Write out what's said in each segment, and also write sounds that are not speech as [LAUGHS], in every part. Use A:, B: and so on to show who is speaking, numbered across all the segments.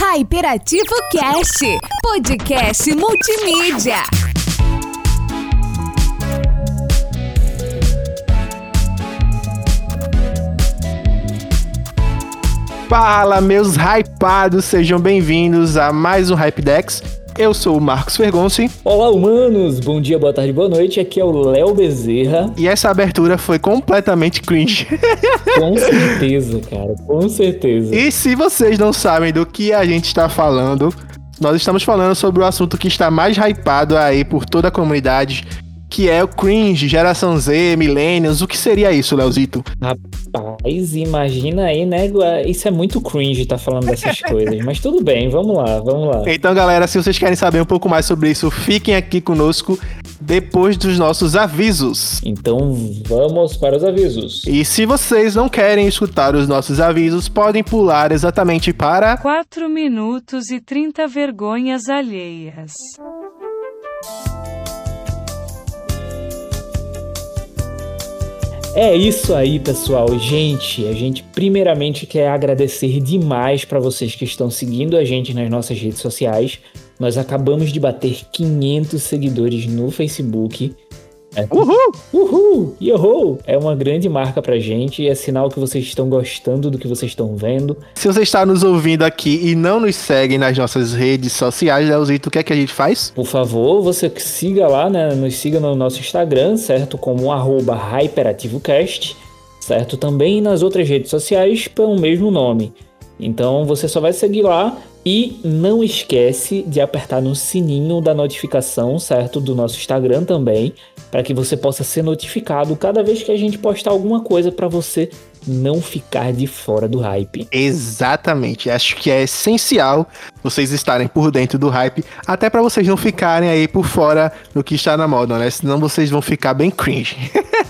A: Hyperativo Cast, podcast multimídia.
B: Fala, meus hypados, sejam bem-vindos a mais um Hypedex. Eu sou o Marcos Fergonci.
C: Olá, humanos! Bom dia, boa tarde, boa noite. Aqui é o Léo Bezerra.
B: E essa abertura foi completamente cringe.
C: Com certeza, cara, com certeza.
B: E se vocês não sabem do que a gente está falando, nós estamos falando sobre o assunto que está mais hypado aí por toda a comunidade, que é o cringe, geração Z, millennials. O que seria isso, Leozito?
C: Rapaz, imagina aí, né? Isso é muito cringe tá falando dessas [LAUGHS] coisas. Mas tudo bem, vamos lá, vamos lá.
B: Então, galera, se vocês querem saber um pouco mais sobre isso, fiquem aqui conosco depois dos nossos avisos.
C: Então, vamos para os avisos.
B: E se vocês não querem escutar os nossos avisos, podem pular exatamente para
D: 4 minutos e 30 vergonhas alheias.
C: É isso aí, pessoal. Gente, a gente primeiramente quer agradecer demais para vocês que estão seguindo a gente nas nossas redes sociais. Nós acabamos de bater 500 seguidores no Facebook. É.
B: Uhul!
C: Uhul! Yoho! É uma grande marca pra gente e é sinal que vocês estão gostando do que vocês estão vendo.
B: Se você está nos ouvindo aqui e não nos segue nas nossas redes sociais, Leozito, o que é que a gente faz?
C: Por favor, você siga lá, né? Nos siga no nosso Instagram, certo? Como arroba HyperativoCast, certo? Também nas outras redes sociais pelo mesmo nome. Então você só vai seguir lá e não esquece de apertar no sininho da notificação, certo? Do nosso Instagram também, para que você possa ser notificado cada vez que a gente postar alguma coisa para você não ficar de fora do hype.
B: Exatamente. Acho que é essencial vocês estarem por dentro do hype, até para vocês não ficarem aí por fora do que está na moda, né? Senão vocês vão ficar bem cringe.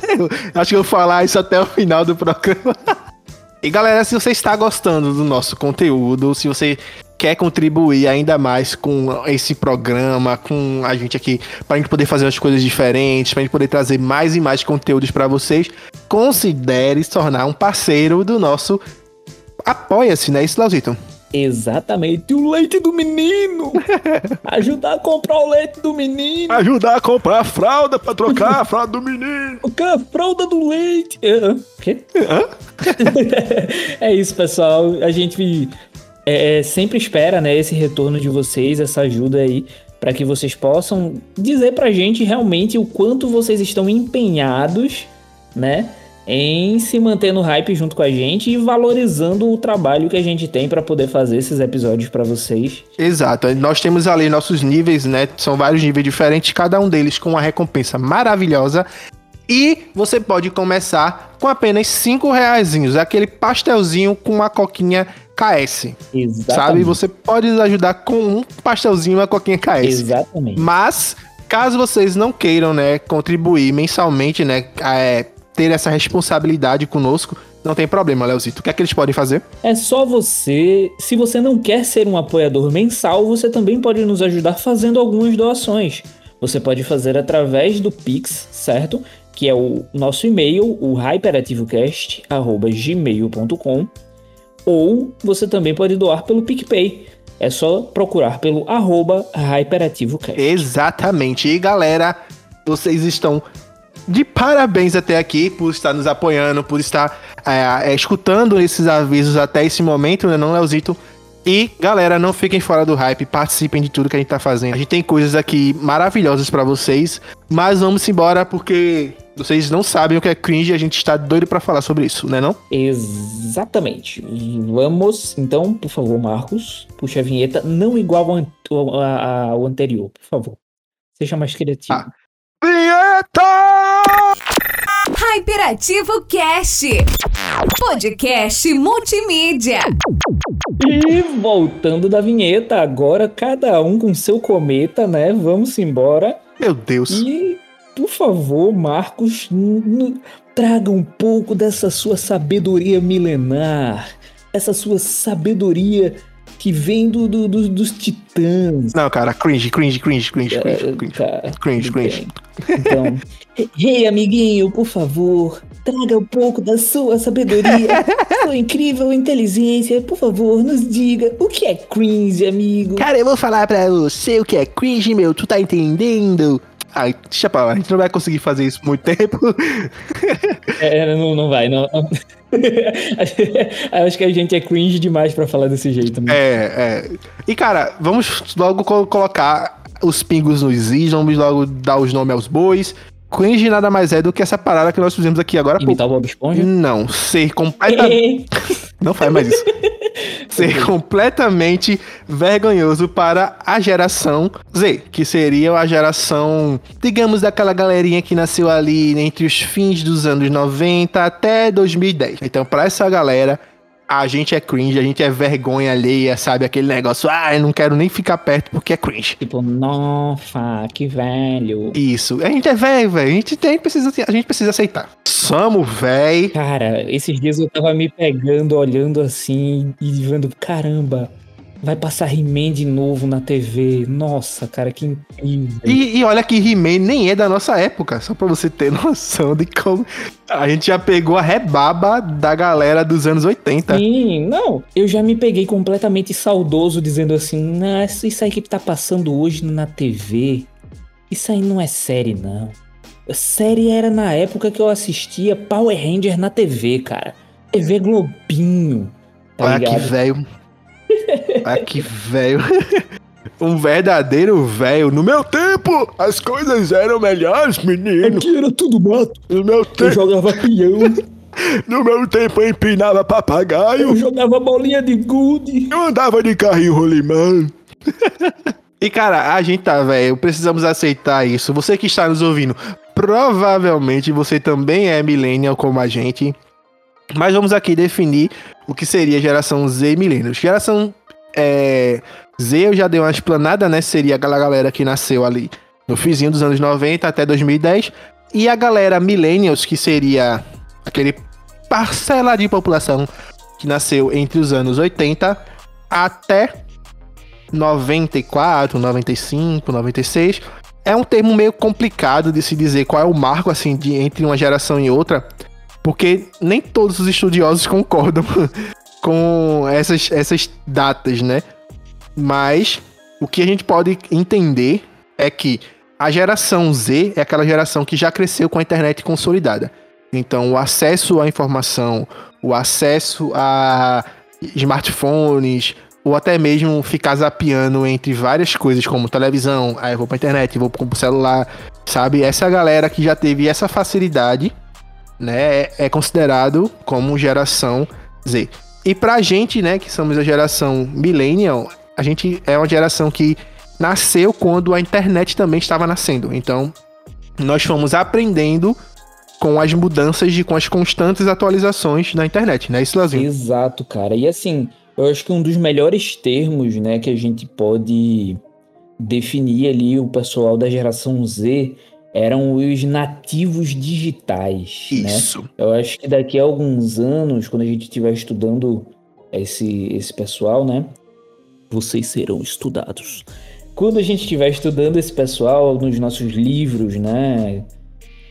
B: [LAUGHS] Acho que eu vou falar isso até o final do programa. [LAUGHS] E galera, se você está gostando do nosso conteúdo, se você quer contribuir ainda mais com esse programa, com a gente aqui, para a gente poder fazer as coisas diferentes, para a gente poder trazer mais e mais conteúdos para vocês, considere se tornar um parceiro do nosso Apoia-se, né? Isso, Lauzito?
C: Exatamente, o leite do menino! [LAUGHS] Ajudar a comprar o leite do menino!
B: Ajudar a comprar a fralda para trocar a fralda do menino!
C: A fralda do leite! Uh, quê? [LAUGHS] é isso, pessoal. A gente é, sempre espera né, esse retorno de vocês, essa ajuda aí, para que vocês possam dizer pra gente realmente o quanto vocês estão empenhados, né? Em se manter no hype junto com a gente e valorizando o trabalho que a gente tem para poder fazer esses episódios para vocês.
B: Exato. Nós temos ali nossos níveis, né? São vários níveis diferentes, cada um deles com uma recompensa maravilhosa. E você pode começar com apenas 5 reais, aquele pastelzinho com uma coquinha KS.
C: Exatamente.
B: Sabe? Você pode nos ajudar com um pastelzinho e uma coquinha KS.
C: Exatamente.
B: Mas, caso vocês não queiram, né, contribuir mensalmente, né, é, ter essa responsabilidade conosco, não tem problema, Leozito. O que é que eles podem fazer?
C: É só você. Se você não quer ser um apoiador mensal, você também pode nos ajudar fazendo algumas doações. Você pode fazer através do Pix, certo? Que é o nosso e-mail, o hyperativocast.gmail.com. Ou você também pode doar pelo PicPay. É só procurar pelo arroba HyperativoCast.
B: Exatamente. E galera, vocês estão de parabéns até aqui por estar nos apoiando, por estar é, é, escutando esses avisos até esse momento, né, não, Leozito? E, galera, não fiquem fora do hype, participem de tudo que a gente tá fazendo. A gente tem coisas aqui maravilhosas para vocês, mas vamos embora porque vocês não sabem o que é cringe e a gente está doido para falar sobre isso, né não?
C: Exatamente. Vamos, então, por favor, Marcos, puxa a vinheta, não igual ao, ao, ao anterior, por favor. Seja mais criativo.
B: Ah. Vinheta!
A: Hyperativo Cast, podcast multimídia.
C: E voltando da vinheta, agora cada um com seu cometa, né? Vamos embora.
B: Meu Deus.
C: E, por favor, Marcos, traga um pouco dessa sua sabedoria milenar, essa sua sabedoria que vem do, do, do, dos titãs.
B: Não, cara, cringe, cringe, cringe, cringe, cringe,
C: É,
B: cringe,
C: tá,
B: cringe, cringe.
C: Então, [LAUGHS] ei, amiguinho, por favor, Traga um pouco da sua sabedoria, sua incrível inteligência. Por favor, nos diga o que é cringe, amigo.
B: Cara, eu vou falar pra você o que é cringe, meu. Tu tá entendendo? Ai, deixa pra lá. A gente não vai conseguir fazer isso por muito tempo. [LAUGHS]
C: É, não, não vai, não. [LAUGHS] Acho que a gente é cringe demais pra falar desse jeito. Né?
B: É, é. E, cara, vamos logo co- colocar os pingos nos is, vamos logo dar os nomes aos bois. Cringe nada mais é do que essa parada que nós fizemos aqui agora.
C: Imitar o Bob Esponja?
B: Não, ser completamente. [LAUGHS] Não faz mais isso. [LAUGHS] Ser completamente vergonhoso para a geração Z, que seria a geração, digamos, daquela galerinha que nasceu ali entre os fins dos anos 90 até 2010. Então, para essa galera, a gente é cringe, a gente é vergonha alheia, sabe? Aquele negócio, ah, eu não quero nem ficar perto porque é cringe.
C: Tipo, nossa, que velho.
B: Isso, a gente é velho, velho. A gente tem, precisa, a gente precisa aceitar. Somos velho.
C: Cara, esses dias eu tava me pegando, olhando assim e vendo, caramba, vai passar He-Man de novo na TV. Nossa, cara, que incrível.
B: E, e olha que He-Man nem é da nossa época, só pra você ter [LAUGHS] noção de como a gente já pegou a rebaba da galera dos anos 80.
C: Sim, não, eu já me peguei completamente saudoso dizendo assim, nossa, isso aí que tá passando hoje na TV, isso aí não é série, não. Série era na época que eu assistia Power Ranger na TV, cara. TV Globinho, tá
B: olha que
C: ligado?
B: velho. Olha que velho. [LAUGHS] Um verdadeiro velho. No meu tempo, as coisas eram melhores, menino.
C: Aqui era tudo mato.
B: No meu
C: Eu
B: tempo,
C: jogava peão, [LAUGHS]
B: no meu tempo eu empinava
C: eu
B: papagaio.
C: jogava bolinha de gude.
B: Eu andava de carrinho rolimã. [LAUGHS] e cara, a gente tá velho, precisamos aceitar isso. Você que está nos ouvindo, provavelmente você também é millennial como a gente. Mas vamos aqui definir o que seria geração Z e. Geração é, Z eu já dei uma explanada, né? Seria aquela galera que nasceu ali no finzinho dos anos 90 até 2010. E a galera millennials, que seria aquele parcela de população que nasceu entre os anos 80 até 94, 95, 96. É um termo meio complicado de se dizer qual é o marco assim de entre uma geração e outra, porque nem todos os estudiosos concordam [LAUGHS] com essas, essas datas, né? Mas o que a gente pode entender é que a geração Z é aquela geração que já cresceu com a internet consolidada. Então, o acesso à informação, o acesso a smartphones, ou até mesmo ficar zapeando entre várias coisas, como televisão, aí eu vou pra internet, vou pro celular, sabe? Essa galera que já teve essa facilidade, né, é- é considerado como geração Z. E pra gente, né, que somos a geração millennial, a gente é uma geração que nasceu quando a internet também estava nascendo. Então, nós fomos aprendendo com as mudanças e com as constantes atualizações da internet, né, isso, Lazinho?
C: Exato, cara. E assim, eu acho que um dos melhores termos, né, que a gente pode definir ali o pessoal da geração Z eram os nativos digitais, né?
B: Isso.
C: Eu acho que daqui a alguns anos, quando a gente estiver estudando esse, esse pessoal, né? Vocês serão estudados. Quando a gente estiver estudando esse pessoal nos nossos livros, né?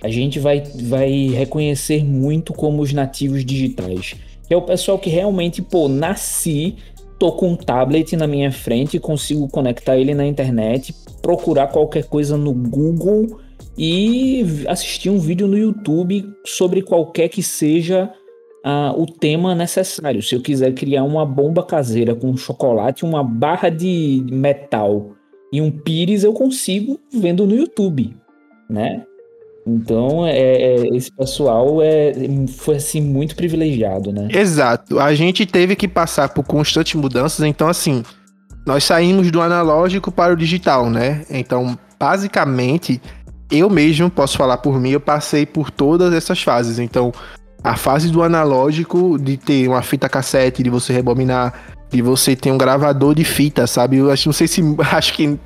C: A gente vai, vai reconhecer muito como os nativos digitais. Que é o pessoal que realmente, pô, nasci, tô com um tablet na minha frente, consigo conectar ele na internet, procurar qualquer coisa no Google e assistir um vídeo no YouTube sobre qualquer que seja ah, o tema necessário. Se eu quiser criar uma bomba caseira com chocolate, uma barra de metal e um pires, eu consigo vendo no YouTube, né? Então, é, é- esse pessoal é, foi assim muito privilegiado, né?
B: Exato. A gente teve que passar por constantes mudanças, então assim, nós saímos do analógico para o digital, né? Então, basicamente, eu mesmo posso falar por mim, eu passei por todas essas fases. Então, a fase do analógico, de ter uma fita cassete, de você rebobinar, de você ter um gravador de fita, sabe? Eu acho, não sei se. [LAUGHS] Acho que.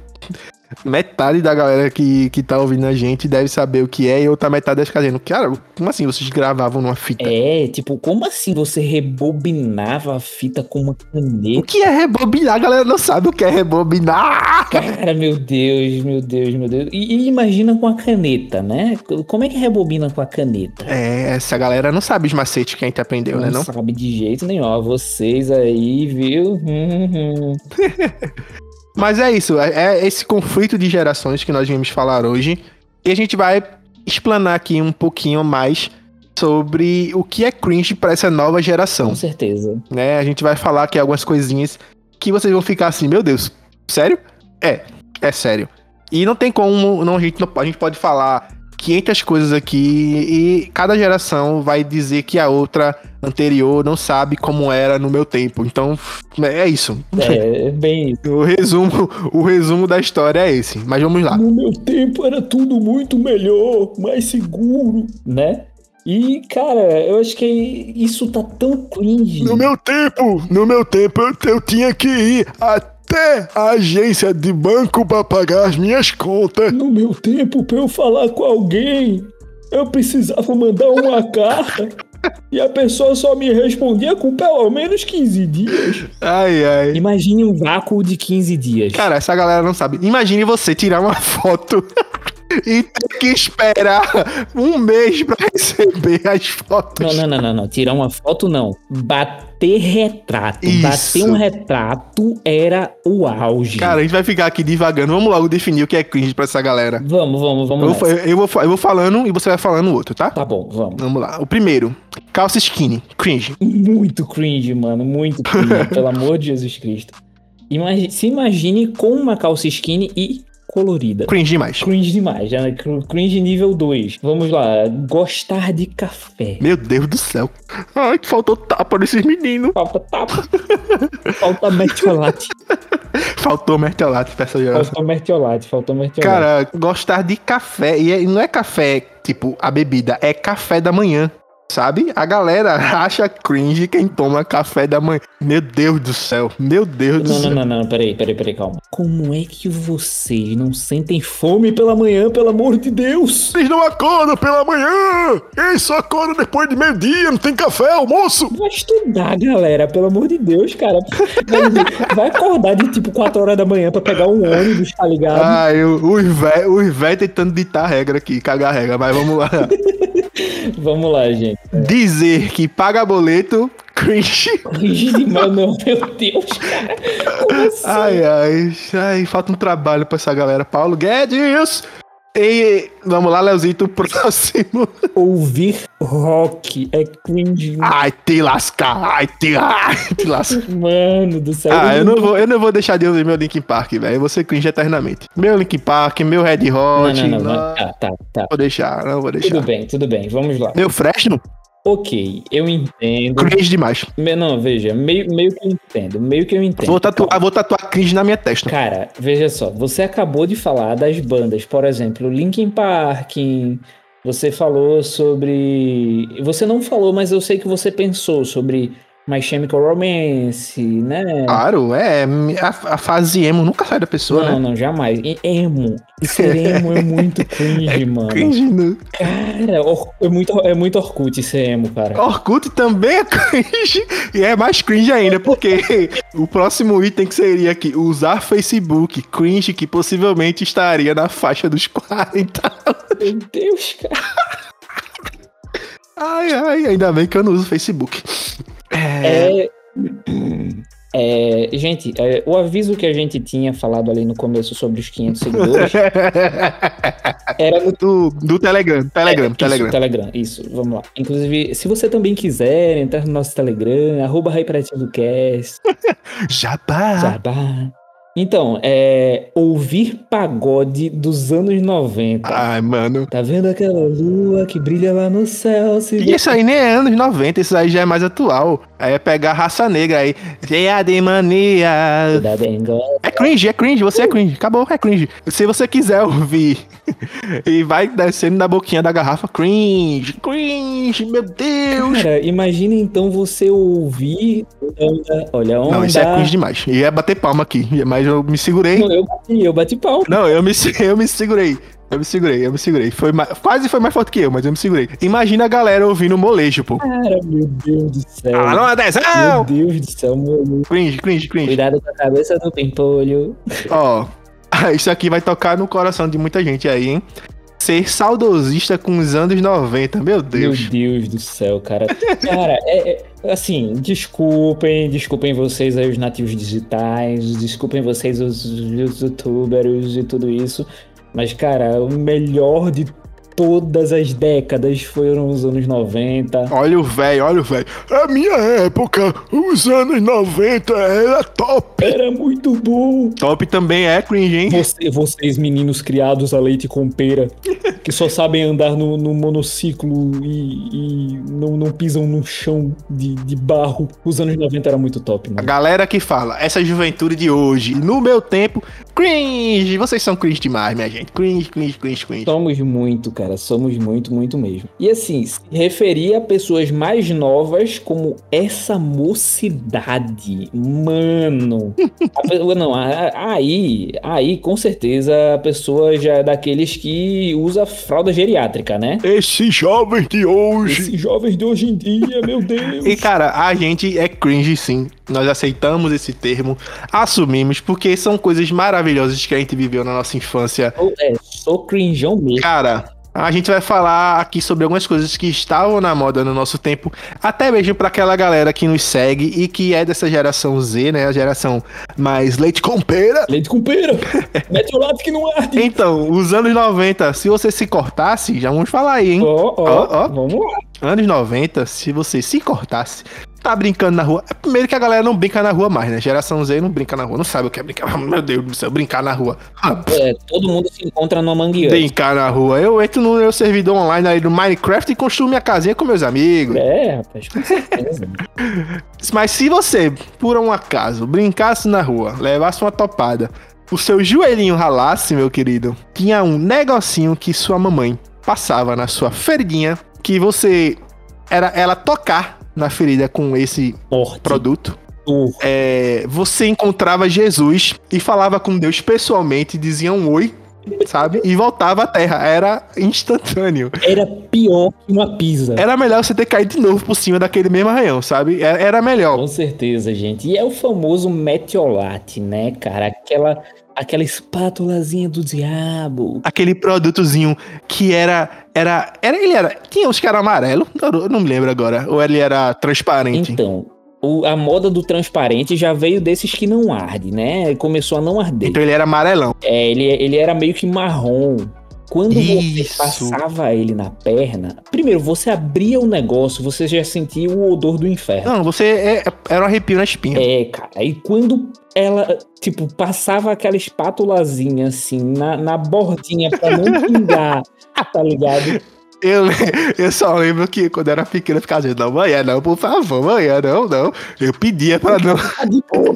B: Metade da galera que, que tá ouvindo a gente deve saber o que é, e outra metade deve ficar dizendo, cara, como assim vocês gravavam numa fita?
C: É, tipo, como assim você rebobinava a fita com uma
B: O
C: caneta?
B: que é rebobinar? A galera não sabe o que é rebobinar.
C: Cara, meu Deus, meu Deus, meu Deus. E, e imagina com a caneta, né? Como é que rebobina com a caneta?
B: É, essa galera não sabe os macetes que a gente aprendeu, né? Não?
C: sabe de jeito nenhum. Ó, vocês aí, viu? Hum, hum. [LAUGHS]
B: Mas é isso, é, é esse conflito de gerações que nós viemos falar hoje. E a gente vai explanar aqui um pouquinho mais sobre o que é cringe para essa nova geração.
C: Com certeza.
B: né? A gente vai falar aqui algumas coisinhas que vocês vão ficar assim, meu Deus, sério? É, é sério. E não tem como, não, a, gente não, a gente pode falar 500 coisas aqui e cada geração vai dizer que a outra anterior não sabe como era no meu tempo. Então, é isso.
C: É, bem isso.
B: O resumo, o resumo da história é esse. Mas vamos lá.
C: No meu tempo era tudo muito melhor, mais seguro, né? E, cara, eu acho que isso tá tão cringe.
B: No meu tempo, no meu tempo, eu, eu tinha que ir até a agência de banco para pagar as minhas contas.
C: No meu tempo, pra eu falar com alguém, eu precisava mandar uma [LAUGHS] carta e a pessoa só me respondia com pelo menos 15 dias.
B: Ai, ai.
C: Imagine um vácuo de 15 dias.
B: Cara, essa galera não sabe. Imagine você tirar uma [LAUGHS] foto e ter que esperar um mês pra receber as fotos.
C: Não, não, não, não, não. Tirar uma foto não. Bater retrato.
B: Isso.
C: Bater um retrato era o auge.
B: Cara, a gente vai ficar aqui divagando. Vamos logo definir o que é cringe pra essa galera.
C: Vamos, vamos, vamos.
B: Eu, vou-
C: nessa.
B: eu, vou, eu vou falando e você vai falando o outro, tá?
C: Tá bom, vamos.
B: Vamos lá. O primeiro, calça skinny, cringe.
C: Muito cringe, mano. Muito cringe, [LAUGHS] pelo amor de Jesus Cristo. Imagi- se imagine com uma calça skinny e colorida.
B: Cringe demais.
C: Cringe demais, né? Cr- cringe nível 2. Vamos lá, gostar de café.
B: Meu Deus do céu. Ai, que faltou tapa nesses meninos.
C: Falta tapa. [LAUGHS] Falta mertiolate.
B: Faltou pra essa geração.
C: Faltou mertiolate, faltou mertiolate.
B: Cara, gostar de café. E é- não é café, tipo, a bebida, é café da manhã. Sabe? A galera [LAUGHS] acha cringe quem toma café da manhã. Meu Deus do céu. Meu Deus do
C: Não,
B: céu.
C: não, não, não, peraí, peraí, peraí, calma. Como é que vocês não sentem fome pela manhã, pelo amor de Deus?
B: Vocês não acordam pela manhã! Ei, só acorda depois de meio-dia, não tem café, almoço!
C: Vai estudar, galera, pelo amor de Deus, cara. Vai, acordar de tipo 4 horas da manhã pra pegar um ônibus, tá ligado?
B: O- os velhos tentando ditar a regra aqui, cagar a regra, mas vamos lá. [LAUGHS] [LAUGHS]
C: Vamos lá, gente.
B: Dizer que paga boleto, cringe.
C: Cringe [LAUGHS] não, meu Deus, cara. Como assim?
B: Ai, ai, ai, falta um trabalho pra essa galera. Paulo Guedes! E vamos lá, Leozito, [LAUGHS] próximo.
C: Ouvir rock é cringe.
B: Ai, te lascar, ai, te, ai, te lascar.
C: Mano do céu.
B: Ah, eu não, vou, eu não vou deixar de ouvir meu Linkin Park, velho. Eu vou ser cringe eternamente. Meu Linkin Park, meu Red
C: Não,
B: Hot.
C: não, não,
B: não
C: não. Tá, tá, tá.
B: vou deixar, não vou
C: Tudo
B: deixar.
C: bem, tudo bem. Vamos lá.
B: Meu Fresno,
C: Ok, eu entendo.
B: cringe demais.
C: Não, veja, meio, meio que eu entendo. Meio que eu entendo.
B: Vou tatuar, vou tatuar cringe na minha testa.
C: Cara, veja só, você acabou de falar das bandas, por exemplo, Linkin Park, você falou sobre. Você não falou, mas eu sei que você pensou sobre My Chemical Romance, né?
B: Claro, é. A, a fase emo nunca sai da pessoa,
C: não,
B: né?
C: não, jamais. E emo. Ser emo é muito [LAUGHS] cringe, mano.
B: Cringe no...
C: Cara, or- é muito, é muito Orkut ser emo, cara.
B: Orkut também é [LAUGHS] cringe. E é mais cringe ainda, porque o próximo item que seria aqui, usar Facebook. Cringe que possivelmente estaria na faixa dos 40.
C: Meu Deus, cara.
B: Ai, ai, ainda bem que eu não uso Facebook.
C: É. É, gente, é, o aviso que a gente tinha falado ali no começo sobre os 500 seguidores [LAUGHS] era no
B: do, do Telegram, Telegram,
C: Isso,
B: Telegram.
C: Telegram, isso, vamos lá. Inclusive, se você também quiser entrar no nosso Telegram, arroba HyperativoCast, [LAUGHS]
B: Jabá.
C: Jabá. Então, é ouvir pagode dos anos 90.
B: Ai, mano.
C: Tá vendo aquela lua que brilha lá no céu? Se
B: E isso aí nem é anos 90, isso aí já é mais atual. Aí é pegar a raça negra aí. Cheia de mania.
C: da.
B: É cringe, é cringe, você é cringe. Acabou, é cringe. Se você quiser ouvir [LAUGHS] e vai descendo na boquinha da garrafa, cringe, cringe, meu Deus.
C: Cara, imagina então você ouvir. Onda, olha, onda.
B: Não, isso é cringe demais. Ia bater palma aqui, mas eu me segurei.
C: Não, eu bati, eu bati pau.
B: Não, eu me, [LAUGHS] eu me segurei. Eu me segurei, eu me segurei. Foi mais- quase foi mais forte que eu, mas eu me segurei. Imagina a galera ouvindo molejo, pô.
C: Cara, meu Deus do céu.
B: Ah, não é
C: Meu
B: atenção!
C: Deus do céu, meu.
B: Cringe, cringe, cringe.
C: Cuidado com a cabeça do pimpolho.
B: Ó, [LAUGHS] isso aqui vai tocar no coração de muita gente aí, hein? Ser saudosista com os anos 90, meu Deus.
C: Meu Deus do céu, cara. Cara, é, é- assim, desculpem, desculpem vocês aí, os nativos digitais, desculpem vocês, os, os youtubers e tudo isso. Mas, cara, o melhor de todas as décadas foram os anos 90.
B: Olha o velho, olha o velho. A minha época, os anos 90 era top.
C: Era muito bom.
B: Top também é cringe, hein?
C: Você- vocês, meninos criados a leite com pera, que só sabem andar no, no monociclo e, e não, não pisam no chão de, de barro. Os anos 90 era muito top,
B: A
C: mano.
B: galera que fala, essa juventude de hoje, no meu tempo, cringe. Vocês são cringe demais, minha gente. Cringe, cringe, cringe, cringe.
C: Somos muito, cara. Somos muito, muito mesmo. E assim, se referir a pessoas mais novas como essa mocidade. Mano. [LAUGHS] Pessoa- não, aí, aí, com certeza, a pessoa já é daqueles que usa fralda geriátrica, né?
B: Esses jovens de hoje.
C: Esses jovens de hoje em dia, meu [LAUGHS] Deus.
B: E cara, a gente é cringe sim. Nós aceitamos esse termo, assumimos, porque são coisas maravilhosas que a gente viveu na nossa infância.
C: É, sou cringeão mesmo.
B: Cara, a gente vai falar aqui sobre algumas coisas que estavam na moda no nosso tempo, até mesmo pra aquela galera que nos segue e que é dessa geração Z, né? A geração mais leite com pera.
C: Leite com pera. [LAUGHS] Mete o lápis que não arde.
B: Então, os anos 90, se você se cortasse, já vamos falar aí, hein?
C: Ó, ó,
B: Ó, ó.
C: vamos lá.
B: Anos 90, se você se cortasse, tá brincando na rua. É primeiro que a galera não brinca na rua mais, né? Geração Z não brinca na rua, não sabe o que é brincar. [LAUGHS] Meu Deus do céu, brincar na rua. Ah,
C: É, todo mundo se encontra numa mangueira.
B: brincar na rua. Eu entro no meu servidor online aí do Minecraft e construo minha casinha com meus amigos.
C: É, rapaz, com certeza. [LAUGHS]
B: Mas se você, por um acaso, brincasse na rua, levasse uma topada, o seu joelhinho ralasse, meu querido, tinha um negocinho que sua mamãe passava na sua feridinha, que você era ela tocar na ferida com esse produto. É, você encontrava Jesus e falava com Deus pessoalmente, dizia um oi, sabe? E voltava à terra. Era instantâneo.
C: Era pior que uma pizza.
B: Era melhor você ter caído de novo por cima daquele mesmo arranhão, sabe? Era, era melhor.
C: Com certeza, gente. E é o famoso metiolate, né, cara? Aquela, aquela espátulazinha do diabo.
B: Aquele produtozinho que era. Era. era ele era. Tinha os que eram amarelo. Eu não me lembro agora. Ou ele era transparente.
C: Então, o- a moda do transparente já veio desses que não arde, né? Começou a não arder.
B: Então ele era amarelão.
C: É, ele, ele era meio que marrom. Quando
B: Isso.
C: você passava ele na perna, primeiro você abria o negócio, você já sentia o odor do inferno.
B: Não, você é- era um arrepio na espinha.
C: É, cara. E quando ela, tipo, passava aquela espátulazinha assim na, na bordinha pra não [LAUGHS] pingar, tá ligado?
B: Eu, eu só lembro que quando eu era pequeno eu ficava dizendo, não, manhã não, por favor, manhã não, não. Eu pedia pra não.
C: Tá de boa,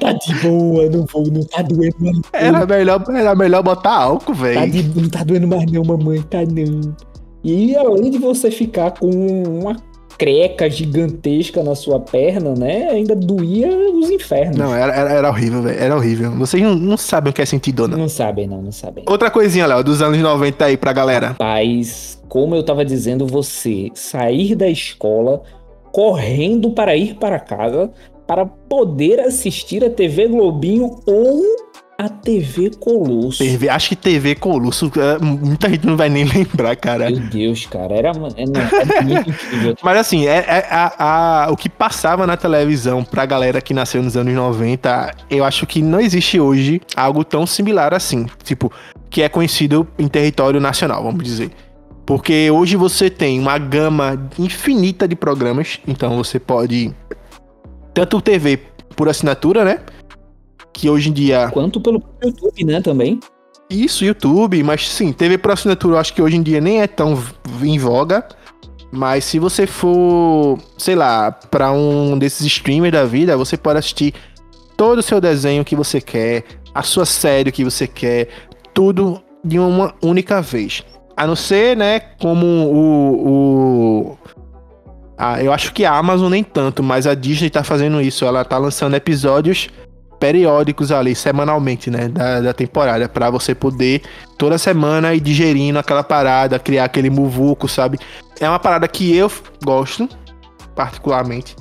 C: tá de boa, não vou, não tá doendo mais.
B: Era melhor, era melhor botar álcool,
C: Tá
B: velho.
C: de, não tá doendo mais não, mamãe, tá não. E além de você ficar com uma creca gigantesca na sua perna, né? Ainda doía os infernos.
B: Não, era, era, era horrível, velho. Era horrível. Vocês não, não sabem o que é sentir dor, não.
C: Não sabem, não, não sabem.
B: Outra coisinha, Léo, dos anos 90 aí pra galera.
C: Rapaz, como eu tava dizendo, você sair da escola correndo para ir para casa para poder assistir a TV Globinho ou a TV Colosso.
B: TV, acho que TV Colosso, é, muita gente não vai nem [LAUGHS] lembrar, cara.
C: Meu Deus, cara, era, era muito [LAUGHS] incrível.
B: Mas assim, é, é a, a- o que passava na televisão pra galera que nasceu nos anos 90, eu acho que não existe hoje algo tão similar assim. Tipo, que é conhecido em território nacional, vamos dizer. Porque hoje você tem uma gama infinita de programas, então você pode. Tanto TV por assinatura, né? Que hoje em dia.
C: Quanto pelo YouTube, né, também.
B: Isso, YouTube, mas sim, TV por assinatura eu acho que hoje em dia nem é tão em voga. Mas se você for, sei lá, pra um desses streamers da vida, você pode assistir todo o seu desenho que você quer, a sua série que você quer, tudo de uma única vez. A não ser, né, como o. o ah, eu acho que a Amazon nem tanto, mas a Disney tá fazendo isso. Ela tá lançando episódios periódicos ali, semanalmente, né, da, da temporada, para você poder toda semana ir digerindo aquela parada, criar aquele muvuco, sabe? É uma parada que eu gosto, particularmente.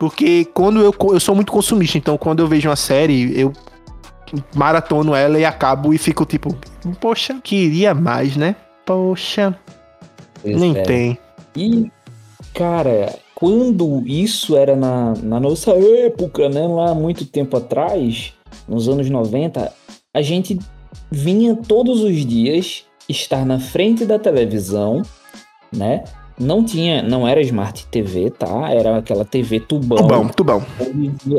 B: Porque quando eu, eu sou muito consumista, então quando eu vejo uma série, eu maratono ela e acabo e fico tipo, poxa, queria mais, né? Poxa,
C: Pois
B: nem
C: é.
B: tem.
C: E, cara, quando isso era na, na nossa época, né, lá muito tempo atrás, nos anos 90, a gente vinha todos os dias estar na frente da televisão, né? Não tinha, não era Smart TV, tá? Era aquela TV tubão.
B: Tubão, tubão.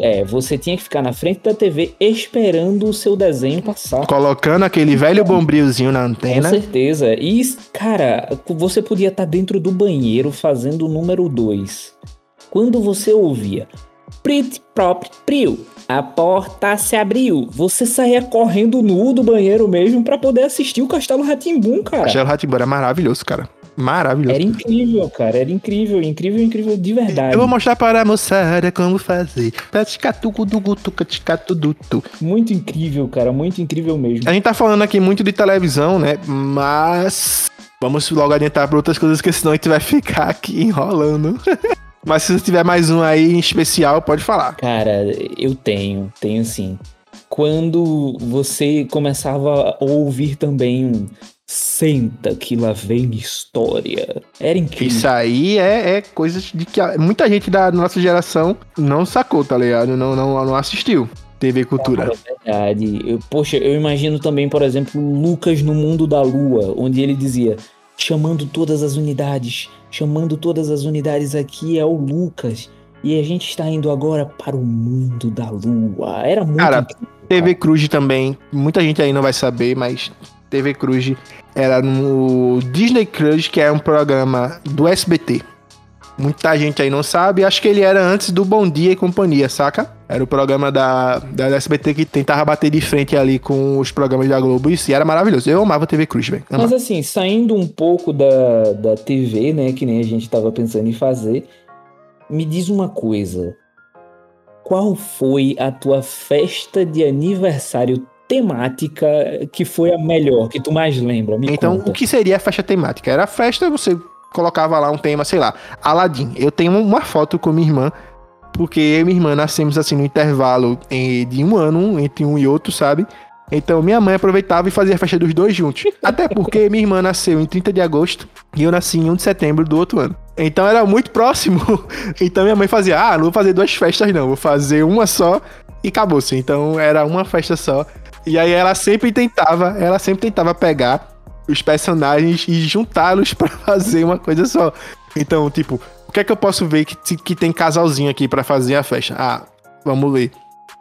C: É, você tinha que ficar na frente da TV esperando o seu desenho passar.
B: Colocando aquele velho bombrilzinho na
C: Com
B: antena.
C: certeza. E, cara, você podia estar dentro do banheiro fazendo o número 2. Quando você ouvia Prit Prop Priu, a porta se abriu. Você saía correndo nu do banheiro mesmo pra poder assistir o Castelo Ratimbum, cara.
B: Castelo Rá-Tim-Bum era maravilhoso, cara. Maravilhoso.
C: Era incrível, cara. Era incrível, incrível, incrível de verdade.
B: Eu vou mostrar para a moçada como fazer.
C: Muito incrível, cara. Muito incrível mesmo.
B: A gente tá falando aqui muito de televisão, né? Mas vamos logo adiantar para outras coisas, que senão a gente vai ficar aqui enrolando. [LAUGHS] Mas se você tiver mais um aí em especial, pode falar.
C: Cara, eu tenho, tenho sim. Quando você começava a ouvir também um Senta que lá vem história. Era incrível.
B: Isso aí é, é coisa de que muita gente da nossa geração não sacou, tá ligado? Não, não, não assistiu TV Cultura.
C: É verdade. Eu- poxa, eu imagino também, por exemplo, Lucas no Mundo da Lua, onde ele dizia: chamando todas as unidades, chamando todas as unidades aqui é o Lucas. E a gente está indo agora para o mundo da lua. Era muito
B: Cara,
C: incrível.
B: TV Cruz também, muita gente aí não vai saber, mas TV Cruz era no Disney Cruise, que é um programa do SBT. Muita gente aí não sabe, acho que ele era antes do Bom Dia e Companhia, saca? Era o programa da, da SBT que tentava bater de frente ali com os programas da Globo. Isso e era maravilhoso. Eu amava TV Cruz, velho.
C: Mas assim, saindo um pouco da, da TV, né, que nem a gente tava pensando em fazer, me diz uma coisa. Qual foi a tua festa de aniversário temática que foi a melhor, que tu mais lembra? Me
B: Então,
C: conta.
B: o que seria a festa temática? Era a festa, você colocava lá um tema, sei lá, Aladdin. Eu tenho uma foto com minha irmã, porque eu e minha irmã nascemos assim no intervalo de um ano, entre um e outro, sabe? Então minha mãe aproveitava e fazia a festa dos dois juntos. Até porque minha irmã nasceu em 30 de agosto e eu nasci em 1 de setembro do outro ano. Então era muito próximo. [LAUGHS] Então minha mãe fazia, ah, não vou fazer duas festas não, vou fazer uma só e acabou-se. Então era uma festa só. E aí ela sempre tentava, ela sempre tentava pegar os personagens e juntá-los [LAUGHS] pra fazer uma coisa só. Então, tipo, o que é que eu posso ver que, que tem casalzinho aqui pra fazer a festa? Ah, vamos ler.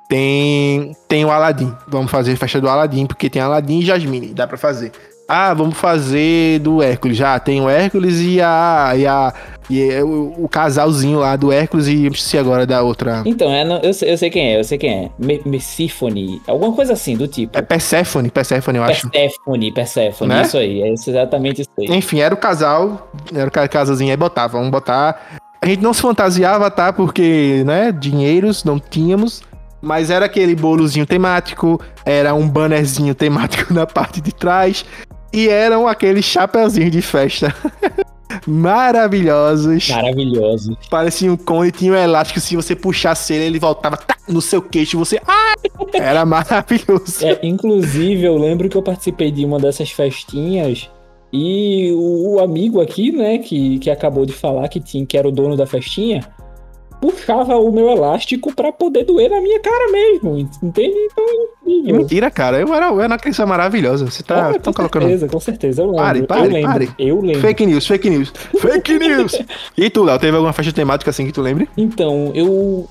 B: Tem tem o Aladdin. Vamos fazer a festa do Aladdin, porque tem Aladdin e Jasmine, dá pra fazer. Ah, vamos fazer do Hércules. Já tem o Hércules e a e a e é o, o casalzinho lá do Hércules e esqueci agora da outra.
C: Então, é, não- eu, sei, eu sei quem é, eu sei quem é. Me Messífone, alguma coisa assim, do tipo.
B: É Persephone, Persephone, eu acho.
C: Perséfone, Perséfone,
B: Né?
C: isso aí, é isso exatamente isso aí.
B: Enfim, era o casal, era o ca- casalzinho aí, botava, vamos botar. A gente não se fantasiava, tá? Porque, né, dinheiros não tínhamos. Mas era aquele bolozinho temático, era um bannerzinho temático [LAUGHS] na parte de trás. E eram aqueles chapeuzinhos de festa. [LAUGHS] Maravilhosos.
C: Maravilhoso.
B: Parecia um cone, tinha um elástico. Se você puxasse ele, ele voltava tá, no seu queixo. Você. Ai! Era maravilhoso.
C: É, inclusive, eu lembro que eu participei de uma dessas festinhas e o, o amigo aqui, né, que, que acabou de falar que, tinha, que era o dono da festinha, puxava o meu elástico pra poder doer na minha cara mesmo, entende? Então, é incrível.
B: mentira, cara. Eu era, eu era uma criança maravilhosa. Você tá,
C: Ah, com
B: colocando.
C: certeza, com certeza, eu lembro.
B: Pare,
C: eu
B: pare,
C: lembro,
B: pare.
C: eu lembro.
B: Fake news, fake news. [LAUGHS] Fake news! E tu, Léo, teve alguma festa temática assim que tu lembre?
C: Então, eu.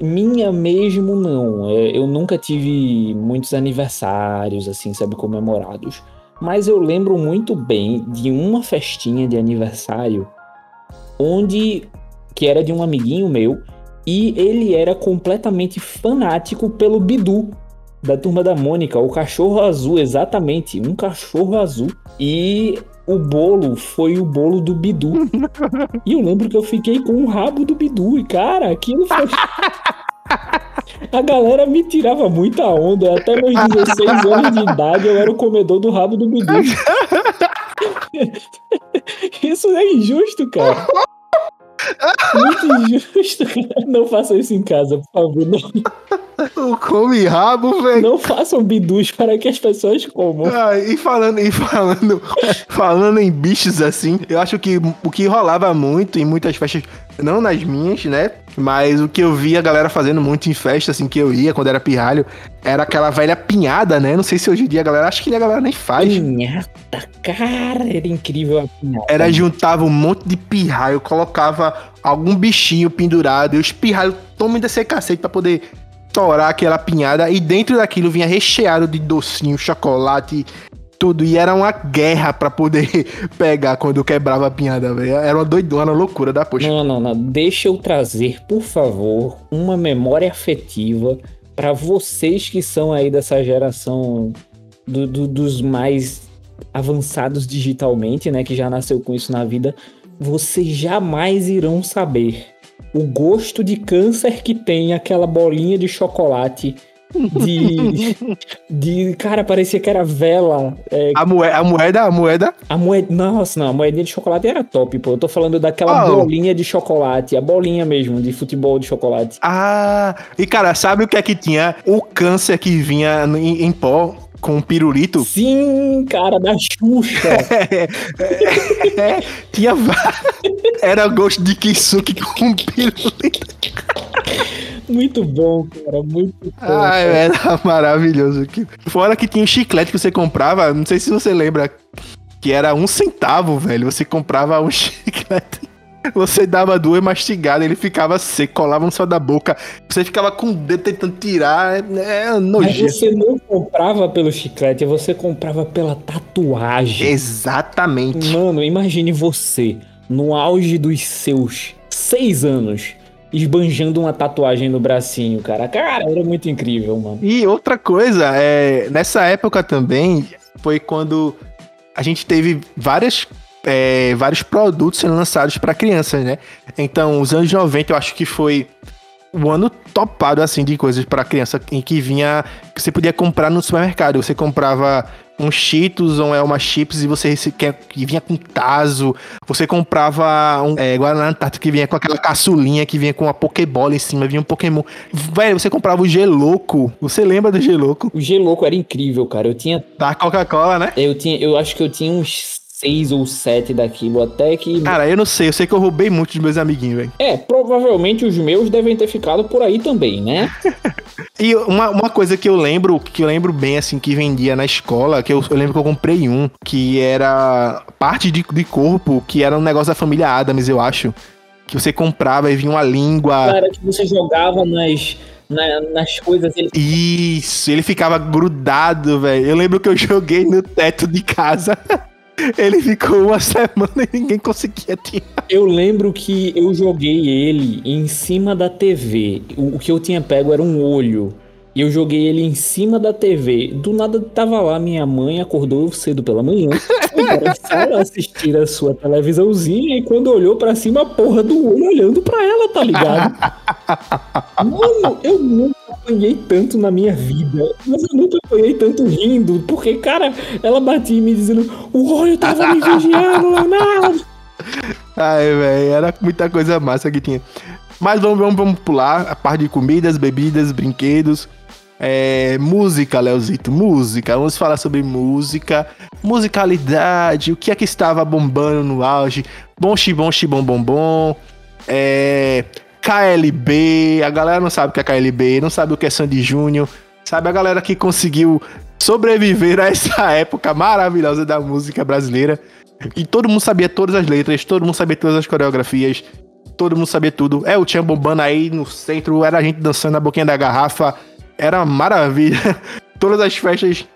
C: Minha mesmo não. É, Eu nunca tive muitos aniversários, assim, sabe, comemorados. Mas eu lembro muito bem de uma festinha de aniversário onde. Que era de um amiguinho meu. E ele era completamente fanático pelo Bidu, da turma da Mônica, o cachorro azul, exatamente, um cachorro azul. E o bolo foi o bolo do Bidu. e eu lembro que eu fiquei com o rabo do Bidu, e cara, aquilo foi. [LAUGHS] A galera me tirava muita onda. Até meus 16 anos de idade eu era o comedor do rabo do Bidu. [LAUGHS] Isso é injusto, cara. Muito injusto, cara. Não façam isso em casa, por favor. Não,
B: O come rabo, velho.
C: não façam bidus para que as pessoas comam.
B: Ah, e falando, e falando, [LAUGHS] falando em bichos assim, eu acho que o que rolava muito em muitas festas, não nas minhas, né? Mas o que eu via a galera fazendo muito em festa, assim, que eu ia quando era pirralho, era aquela velha pinhada, né? Não sei se hoje em dia a galera, acho que a galera nem faz.
C: Pinhata, cara, era incrível a pinhata.
B: Era juntava um monte de pirralho, colocava algum bichinho pendurado, e os pirralhos tomam desse cacete pra poder torar aquela pinhada, e dentro daquilo vinha recheado de docinho, chocolate, tudo, e era uma guerra pra poder [LAUGHS] pegar quando quebrava a pinhada, velho. Era uma doidona, uma loucura da poxa.
C: Não, não, não. Deixa eu trazer, por favor, uma memória afetiva para vocês que são aí dessa geração do- do- dos mais avançados digitalmente, né? Que já nasceu com isso na vida. Vocês jamais irão saber o gosto de câncer que tem aquela bolinha de chocolate de. de cara, parecia que era vela. é,
B: A, moe- a moeda, a moeda,
C: a moeda. Nossa, não, a moedinha de chocolate era top, pô. Eu tô falando daquela
B: Oh.
C: bolinha de chocolate, a bolinha mesmo, de futebol de chocolate.
B: Ah, e cara, sabe o que é que tinha? O câncer que vinha em, em pó com pirulito.
C: Sim, cara, da Xuxa. [LAUGHS]
B: É, tinha va- Era gosto de kisuke com pirulito.
C: muito bom, cara, muito bom. Cara.
B: era maravilhoso. Fora que tinha um chiclete que você comprava, não sei se você lembra, que era um centavo, velho. Você comprava um [LAUGHS] chiclete. Você dava duas mastigadas, ele ficava seco, colava no céu da boca. Você ficava com o dedo tentando tirar. É
C: Mas
B: nojento.
C: você não comprava pelo chiclete, você comprava pela tatuagem.
B: Exatamente.
C: Mano, imagine você, no auge dos seus seis anos, esbanjando uma tatuagem no bracinho, cara. Cara, era muito incrível, mano.
B: E outra coisa, é, nessa época também foi quando a gente teve várias, é, vários produtos sendo lançados para crianças, né? Então, os anos 90 eu acho que foi o ano topado assim de coisas para criança em que vinha que você podia comprar no supermercado. Você comprava um Cheetos ou é uma chips e você rece- que, vinha com taso. Você comprava um é, Guaraná que vinha com aquela caçulinha que vinha com uma Pokébola em cima, vinha um Pokémon. Velho, você comprava o Geloco. Você lembra do Geloco?
C: O G-Louco era incrível, cara. Eu tinha
B: Da Coca-Cola, né?
C: Eu tinha, eu acho que eu tinha uns seis ou sete daquilo, até que.
B: Cara, eu não sei, eu sei que eu roubei muito dos meus amiguinhos, velho.
C: É, provavelmente os meus devem ter ficado por aí também, né? [LAUGHS]
B: E uma, uma coisa que eu lembro, que eu lembro bem, assim, que vendia na escola, que eu, eu lembro que eu comprei um, que era parte de, de corpo, que era um negócio da família Adams, eu acho. Que você comprava e vinha uma língua.
C: Cara, que você jogava nas, na- nas coisas. Ele...
B: Isso, ele ficava grudado, velho. Eu lembro que eu [LAUGHS] joguei no teto de casa. [LAUGHS] Ele ficou uma semana e ninguém conseguia tirar.
C: Eu lembro que eu joguei ele em cima da TV. O, que eu tinha pego era um olho. E eu joguei ele em cima da TV. Do nada tava lá, minha mãe acordou cedo pela manhã. [LAUGHS] Para assistir a sua televisãozinha. E quando olhou pra cima, a porra do olho olhando pra ela, tá ligado? [LAUGHS] Mano, eu nunca apanhei tanto na minha vida. Mas eu nunca apanhei tanto rindo. Porque, cara, ela batia em mim dizendo: O olho tava me vigiando, Leonardo.
B: Ai, velho, era muita coisa massa que tinha. Mas vamos, vamos, vamos pular a parte de comidas, bebidas, brinquedos. É, música, Leozito, música. Vamos falar sobre música, musicalidade, o que é que estava bombando no auge. Bom, xibom, xibom, bom, bom. É, KLB, a galera não sabe o que é KLB, não sabe o que é Sandy Júnior. Sabe a galera que conseguiu sobreviver a essa [LAUGHS] época maravilhosa da música brasileira. E todo mundo sabia todas as letras, todo mundo sabia todas as coreografias, todo mundo sabia tudo. É, o Tchan bombando aí no centro, era a gente dançando na boquinha da garrafa, era maravilha. [LAUGHS] Todas as festas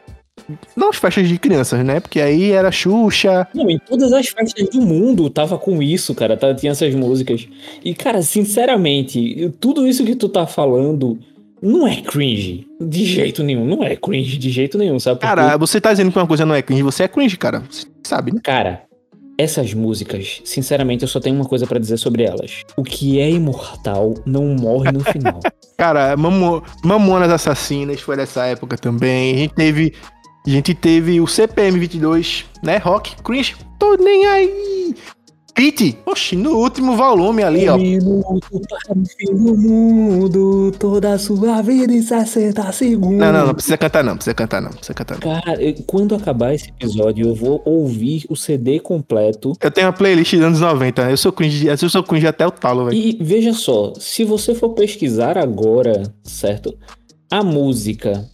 B: Não as festas de crianças, né? Porque aí era Xuxa.
C: Não, em todas as festas do mundo tava com isso, cara. Tá, tinha essas músicas. E, cara, sinceramente, tudo isso que tu tá falando não é cringe. De jeito nenhum. Não é cringe de jeito nenhum, sabe?
B: Cara, você tá dizendo que uma coisa não é cringe, você é cringe, cara. Você sabe, né?
C: cara, essas músicas, sinceramente, eu só tenho uma coisa pra dizer sobre elas. O que é imortal não morre no final. [LAUGHS]
B: Cara, Mamo- Mamonas Assassinas foi dessa época também. A gente teve. A gente teve o CPM 22, né? Rock, cringe, tô nem aí. Pete, oxi, no último volume ali, ó.
C: Minuto para o fim do mundo, toda a sua vida em 60 segundos.
B: Não, não, não precisa cantar, não. Precisa cantar, não. Precisa cantar, não.
C: Cara, eu- quando acabar esse episódio, eu vou ouvir o CD completo.
B: Eu tenho uma playlist dos anos 90. Eu sou cringe, eu sou cringe até o talo, velho.
C: E veja só, se você for pesquisar agora, certo? A música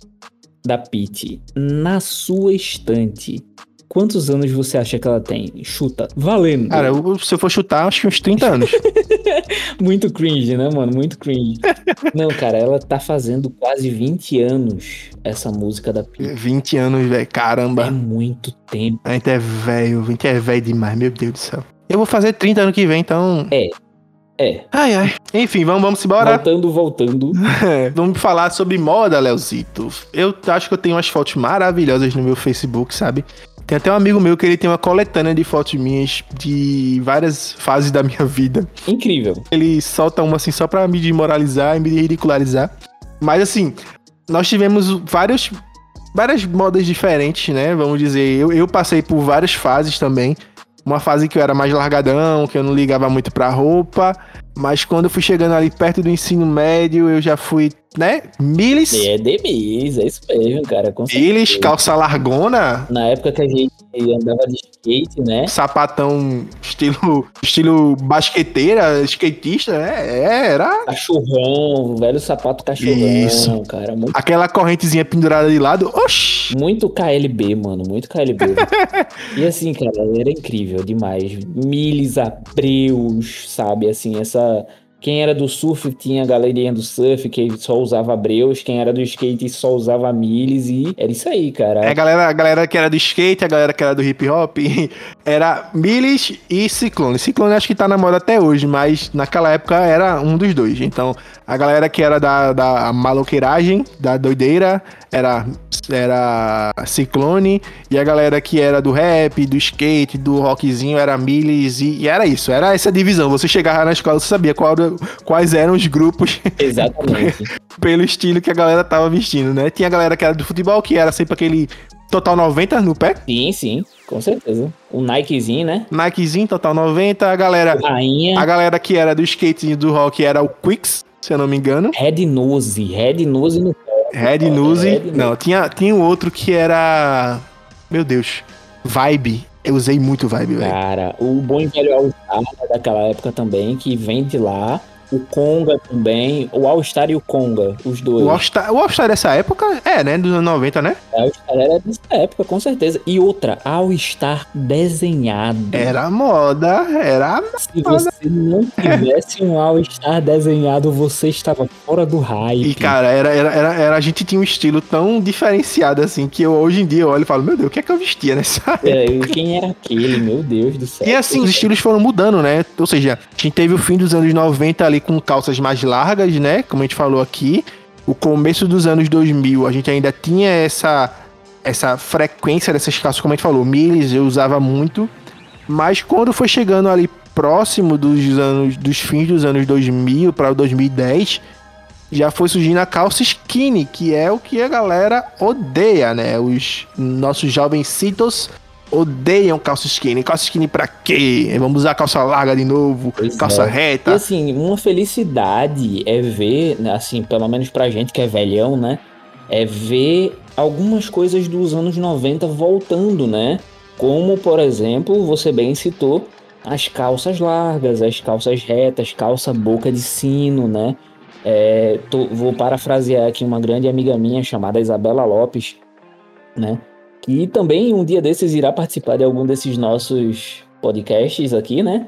C: da Pete na sua estante, quantos anos você acha que ela tem? Chuta, valendo.
B: Cara, eu- se eu for chutar, acho que uns 30 anos. [LAUGHS]
C: Muito cringe, né, mano? Muito cringe. [LAUGHS] Não, cara, ela tá fazendo quase 20 anos essa música da Pete.
B: 20 anos, velho.
C: É
B: Caramba.
C: muito tempo.
B: A gente é velho. A gente é velho demais, meu Deus do céu. Eu vou fazer 30 ano que vem, então.
C: É,
B: Ai, ai. Enfim, vamos, vamos embora.
C: voltando, voltando. [LAUGHS]
B: É, vamos falar sobre moda, Leozito. Eu acho que eu tenho umas fotos maravilhosas no meu Facebook, sabe? Tem até um amigo meu que ele tem uma coletânea de fotos minhas de várias fases da minha vida.
C: Incrível.
B: Ele solta uma assim só pra me desmoralizar e me ridicularizar. Mas assim, nós tivemos vários, várias modas diferentes, né? Vamos dizer, eu, eu passei por várias fases também. Uma fase que eu era mais largadão, que eu não ligava muito pra roupa. Mas quando eu fui chegando ali perto do ensino médio, eu já fui, né? Miles,
C: É demis, é isso mesmo, cara.
B: Miles, calça largona,
C: Na época que a gente andava de skate, né?
B: sapatão estilo, estilo basqueteira, skatista, né? É, era
C: Cachorrão, velho sapato cachorrão,
B: Isso.
C: cara. Muito,
B: aquela correntezinha pendurada de lado. Oxi!
C: muito KLB, mano. Muito KLB. e assim, cara, era incrível demais. Miles, Abreus, sabe? Assim, essa. Quem era do surf tinha a galerinha do surf que só usava Abreus. Quem era do skate só usava Miles. E era isso aí, cara.
B: É, a galera, a galera que era do skate, a galera que era do hip hop, [LAUGHS] era Miles e Ciclone. Ciclone acho que tá na moda até hoje, mas naquela época era um dos dois. Então, a galera que era da, da maloqueiragem, da doideira, era, era Ciclone, e a galera que era do rap, do skate, do rockzinho, era Miles, e, e era isso, era essa divisão. Você chegava na escola, você sabia qual era- quais eram os grupos [LAUGHS]
C: Exatamente.
B: pelo estilo que a galera tava vestindo, né? Tinha a galera que era do futebol, que era sempre aquele total 90 no pé.
C: sim, sim, com certeza. Um Nikezinho, né?
B: Nikezinho, total 90. A galera,
C: Rainha.
B: a galera que era do skate e do rock era o Quicks, se eu não me engano.
C: Red Nose. Red Nose no
B: Nose.
C: Red Nose.
B: Não, tinha, tinha um outro que era. Meu Deus. Vibe. Eu usei muito Vibe, velho.
C: Cara, o bom e velho né, daquela época também, que vem de lá. O Conga também. O All-Star e o Conga, os dois.
B: O All-Star All-Star dessa época é, né? Dos anos 90, né?
C: O All-Star era dessa época, com certeza. E outra, All-Star desenhado.
B: Era moda, era.
C: Se você não tivesse um All-Star desenhado, você estava fora do hype.
B: E, cara, era, era, era, era- a gente tinha um estilo tão diferenciado assim que eu, hoje em dia eu olho e falo, meu Deus, o que é que eu vestia nessa [LAUGHS]
C: É, quem era aquele? Meu Deus do céu.
B: E assim, os estilos foram mudando, né? Ou seja, a gente teve o fim dos anos 90 ali com calças mais largas, né? Como a gente falou aqui. O começo dos anos 2000, a gente ainda tinha essa essa frequência dessas calças, como a gente falou. Miles eu usava muito. Mas quando foi chegando ali próximo dos anos dos fins dos anos 2000 para 2010, já foi surgindo a calça skinny, que é o que a galera odeia, né? Os nossos jovencitos odeiam calça skinny. Calça skinny pra quê? Vamos usar calça larga de novo,
C: Pois
B: calça
C: é. E
B: reta.
C: assim, uma felicidade é ver, né, assim, pelo menos pra gente que é velhão, né? É ver algumas coisas dos anos 90 voltando, né? Como, por exemplo, você bem citou, as calças largas, as calças retas, calça boca de sino, né? É, tô- vou parafrasear aqui uma grande amiga minha chamada Isabela Lopes, né? Que também um dia desses irá participar de algum desses nossos podcasts aqui, né?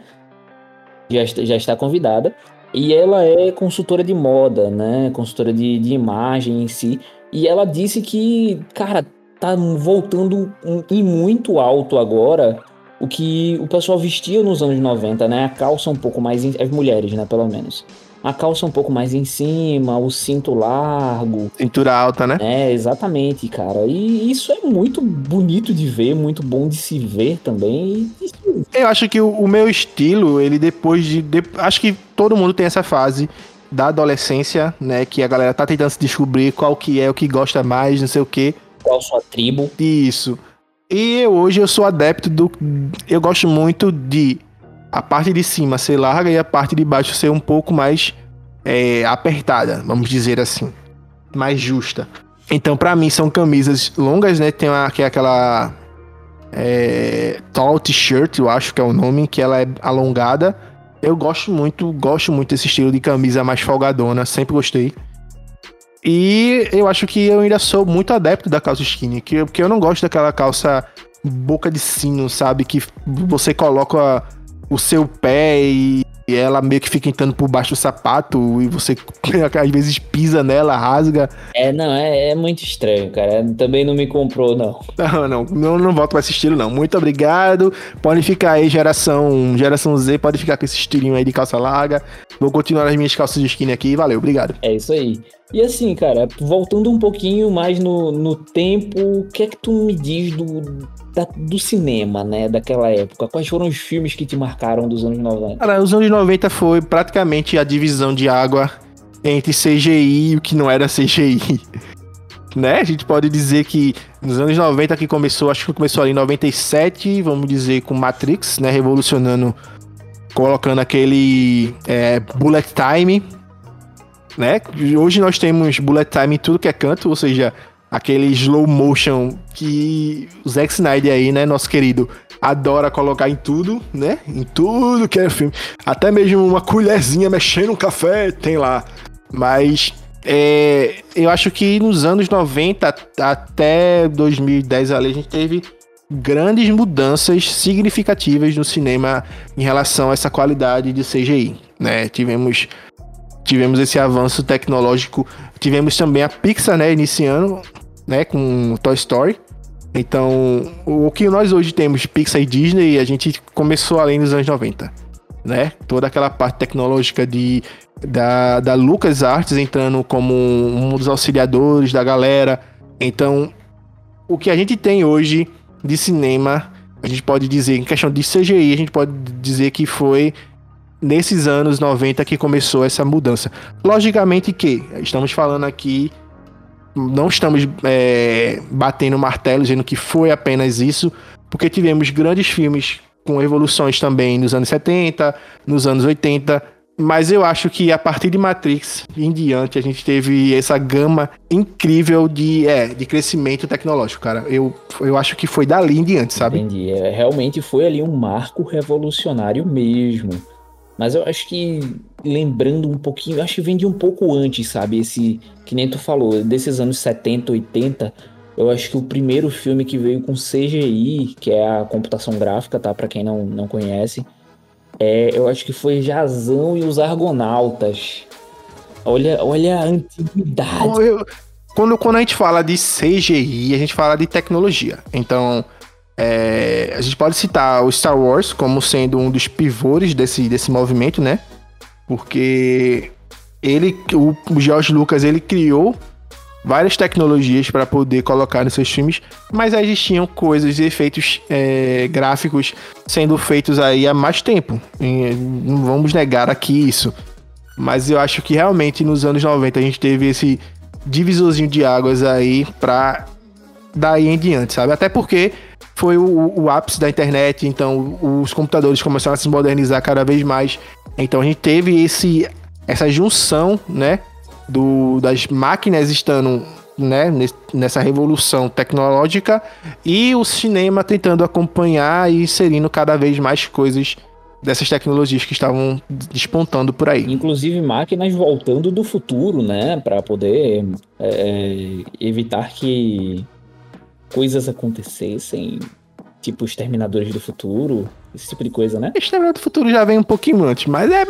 C: Já, já está convidada. E ela é consultora de moda, né? Consultora de, de imagem em si. E ela disse que, cara, tá voltando em muito alto agora o que o pessoal vestia nos anos 90, né? A calça um pouco mais. As mulheres, né? Pelo menos. A calça um pouco mais em cima, o cinto largo.
B: Cintura alta, né?
C: É, exatamente, cara. E isso é muito bonito de ver, muito bom de se ver também.
B: Eu acho que o, o meu estilo, ele depois de, de. Acho que todo mundo tem essa fase da adolescência, né? Que a galera tá tentando se descobrir qual que é o que gosta mais, não sei o quê.
C: Qual sua tribo.
B: Isso. E hoje eu sou adepto do. Eu gosto muito de a parte de cima ser larga e a parte de baixo ser um pouco mais é, apertada, vamos dizer assim. Mais justa. Então, para mim, são camisas longas, né? Tem uma, que é aquela. É, tall t-shirt, eu acho que é o nome, que ela é alongada. Eu gosto muito, gosto muito desse estilo de camisa mais folgadona, sempre gostei. E eu acho que eu ainda sou muito adepto da calça skinny, que, porque eu não gosto daquela calça boca de sino, sabe? Que você coloca o seu pé e ela meio que fica entrando por baixo do sapato e você [LAUGHS] às vezes pisa nela, rasga.
C: É, não, é, é muito estranho, cara. Também não me comprou, não. [LAUGHS]
B: Não, não, não, não volto pra esse estilo, não. Muito obrigado. Pode ficar aí, geração, geração Z, pode ficar com esse estilinho aí de calça larga. Vou continuar as minhas calças de skinny aqui. Valeu, obrigado.
C: É isso aí. E assim, cara, voltando um pouquinho mais no, no tempo, o que é que tu me diz do, da, do cinema, né, daquela época? Quais foram os filmes que te marcaram dos anos 90?
B: Cara, os anos 90 foi praticamente a divisão de água entre CGI e o que não era CGI. [LAUGHS] né? A gente pode dizer que nos anos 90 que começou, acho que começou ali em 97, vamos dizer, com Matrix, né, revolucionando, colocando aquele é, bullet time, né? Hoje nós temos bullet time em tudo que é canto, ou seja, aquele slow motion que o Zack Snyder aí, né, nosso querido, adora colocar em tudo, né? Em tudo que é filme. Até mesmo uma colherzinha mexendo um café, tem lá. Mas é, eu acho que nos anos 90 até 2010 ali a gente teve grandes mudanças significativas no cinema em relação a essa qualidade de CGI, né? Tivemos tivemos esse avanço tecnológico. Tivemos também a Pixar, né, iniciando, né, com Toy Story. Então, o que nós hoje temos Pixar e Disney, a gente começou além dos anos 90, né? Toda aquela parte tecnológica de da, da Lucas Arts entrando como um dos auxiliadores da galera. Então, o que a gente tem hoje de cinema, a gente pode dizer, em questão de CGI, a gente pode dizer que foi nesses anos 90 que começou essa mudança. Logicamente que estamos falando aqui, não estamos é, batendo martelo dizendo que foi apenas isso, porque tivemos grandes filmes com evoluções também nos anos 70, nos anos 80, mas eu acho que a partir de Matrix em diante a gente teve essa gama incrível de, é, de crescimento tecnológico, cara. Eu, eu acho que foi dali em diante, sabe?
C: Entendi. É, realmente foi ali um marco revolucionário mesmo. Mas eu acho que, lembrando um pouquinho, acho que vem de um pouco antes, sabe? Esse, que nem tu falou, desses anos 70, 80, eu acho que o primeiro filme que veio com CGI, que é a computação gráfica, tá? Pra quem não, não conhece, é, eu acho que foi Jazão e os Argonautas. Olha, olha a antiguidade.
B: Quando, quando a gente fala de CGI, a gente fala de tecnologia. Então, é, a gente pode citar o Star Wars como sendo um dos pivôs desse, desse movimento, né? Porque ele, o, George Lucas, ele criou várias tecnologias para poder colocar nos seus filmes, mas existiam coisas e efeitos é, gráficos sendo feitos aí há mais tempo. E não vamos negar aqui isso. Mas eu acho que realmente nos anos 90 a gente teve esse divisorzinho de águas aí para daí em diante, sabe? Até porque foi o, o, ápice da internet, então os computadores começaram a se modernizar cada vez mais. Então a gente teve esse, essa junção, né, do, das máquinas estando né, nessa revolução tecnológica e o cinema tentando acompanhar e inserindo cada vez mais coisas dessas tecnologias que estavam despontando por aí.
C: Inclusive máquinas voltando do futuro, né, para poder é, evitar que coisas acontecessem, tipo os Terminadores do Futuro, esse tipo de coisa, né?
B: Exterminador do Futuro já vem um pouquinho antes, mas é.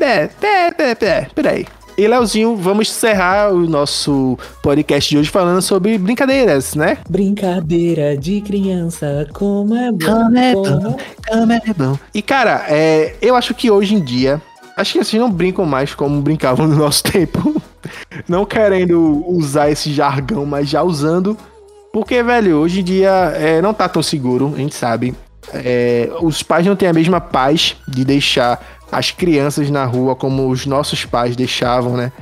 B: é, é, é, peraí. E Leozinho, vamos encerrar o nosso podcast de hoje falando sobre brincadeiras, né?
C: Brincadeira de criança, como é bom.
B: Como é
C: como-
B: Como é bom. E cara, é, eu acho que hoje em dia as crianças não brincam mais como brincavam no nosso [LAUGHS] tempo. Não querendo usar esse jargão, mas já usando. Porque, velho, hoje em dia é, não tá tão seguro, a gente sabe. É, os pais não têm a mesma paz de deixar as crianças na rua como os nossos pais deixavam, né?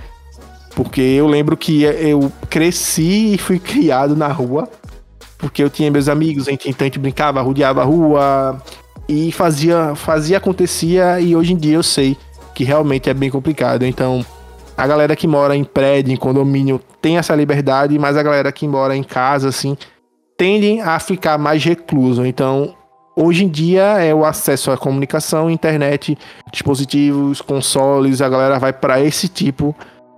B: Porque eu lembro que eu cresci e fui criado na rua. Porque eu tinha meus amigos, a gente, então a gente brincava, rodeava a rua e fazia, fazia, acontecia. E hoje em dia eu sei que realmente é bem complicado. Então, a galera que mora em prédio, em condomínio, tem essa liberdade, mas a galera que mora em casa, assim, tendem a ficar mais recluso. Então, hoje em dia é o acesso à comunicação, internet, dispositivos, consoles, a galera vai para esse tipo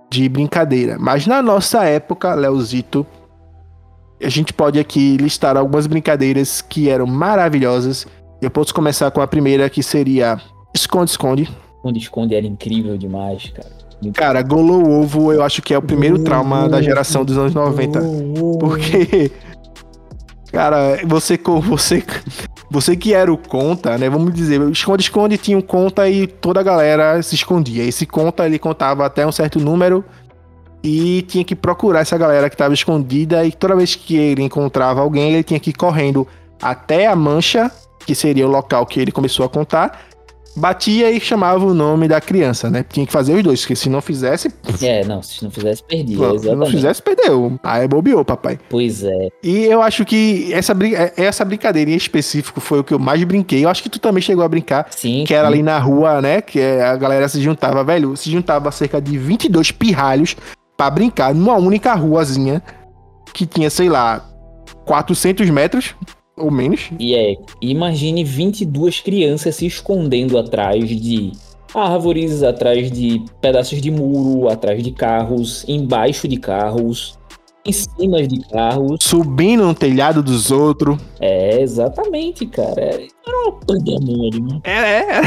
B: de brincadeira. Mas na nossa época, Leozito, a gente pode aqui listar algumas brincadeiras que eram maravilhosas. Eu posso começar com a primeira, que seria esconde-esconde.
C: Onde esconde era incrível demais, cara.
B: Cara, golou ovo, eu acho que é o primeiro trauma da geração dos anos 90.
C: bom.
B: Porque, cara, você você você que era o conta, né? Vamos dizer, o esconde-esconde tinha um conta e toda a galera se escondia. Esse conta ele contava até um certo número e tinha que procurar essa galera que estava escondida e toda vez que ele encontrava alguém, ele tinha que ir correndo até a mancha, que seria o local que ele começou a contar. Batia e chamava o nome da criança, né? Tinha que fazer os dois, porque se não fizesse,
C: É, não, se não fizesse, perdia.
B: se não fizesse, perdeu. Aí bobeou, papai.
C: Pois é.
B: E eu acho que essa, brin- é- essa brincadeira em específico foi o que eu mais brinquei. Eu acho que tu também chegou a brincar.
C: Sim.
B: Que era
C: sim.
B: ali na rua, né? Que é- a galera se juntava, velho. Se juntava cerca de 22 pirralhos pra brincar numa única ruazinha que tinha, sei lá, 400 metros ou menos.
C: E é, imagine 22 crianças se escondendo atrás de árvores, atrás de pedaços de muro, atrás de carros, embaixo de carros, em cima de carros.
B: Subindo no telhado dos outros.
C: É, exatamente, cara. Era uma pandemônio, né?
B: É, é.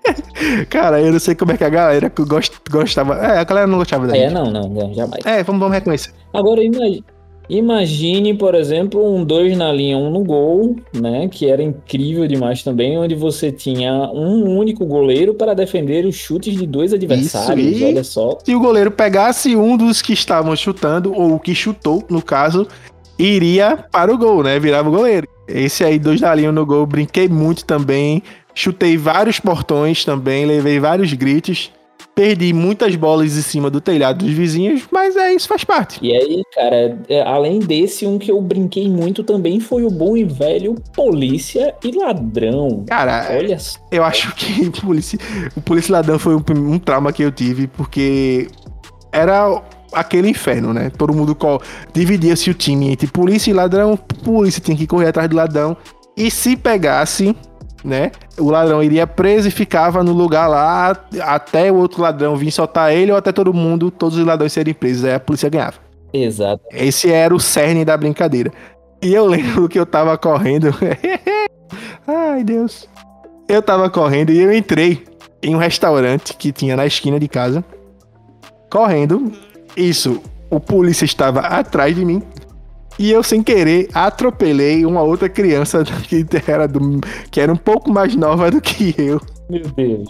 B: [LAUGHS] Cara, eu não sei como é que a galera gost- gostava. É, a galera não gostava da
C: É,
B: gente.
C: não, não, jamais.
B: É, vamos, vamos reconhecer.
C: Agora imagine, imagine, por exemplo, um dois na linha, um no gol, né? Que era incrível demais também, onde você tinha um único goleiro para defender os chutes de dois adversários.
B: e-
C: Olha só.
B: Se o goleiro pegasse um dos que estavam chutando, ou o que chutou, no caso, iria para o gol, né? Virava o goleiro. Esse aí, dois da linha no gol, brinquei muito também. Chutei vários portões também, levei vários gritos. Perdi muitas bolas em cima do telhado dos vizinhos, mas é isso, faz parte.
C: E aí, cara, é, além desse, um que eu brinquei muito também foi o bom e velho Polícia e Ladrão.
B: Cara,
C: Olha só.
B: eu acho que [LAUGHS] o polícia, o polícia ladrão foi um, um trauma que eu tive, porque era aquele inferno, né? Todo mundo dividia-se o time entre polícia e ladrão, polícia tinha que correr atrás do ladrão, e se pegasse, né? O ladrão iria preso e ficava no lugar lá até o outro ladrão vir soltar ele ou até todo mundo, todos os ladrões serem presos, aí a polícia ganhava.
C: Exato.
B: Esse era o cerne da brincadeira. E eu lembro que eu tava correndo. [LAUGHS] Ai, Deus. Eu tava correndo e eu entrei em um restaurante que tinha na esquina de casa. Correndo. Isso, o polícia estava atrás de mim. E eu, sem querer, atropelei uma outra criança [LAUGHS] que era, do, que era um pouco mais nova do que eu.
C: Meu Deus.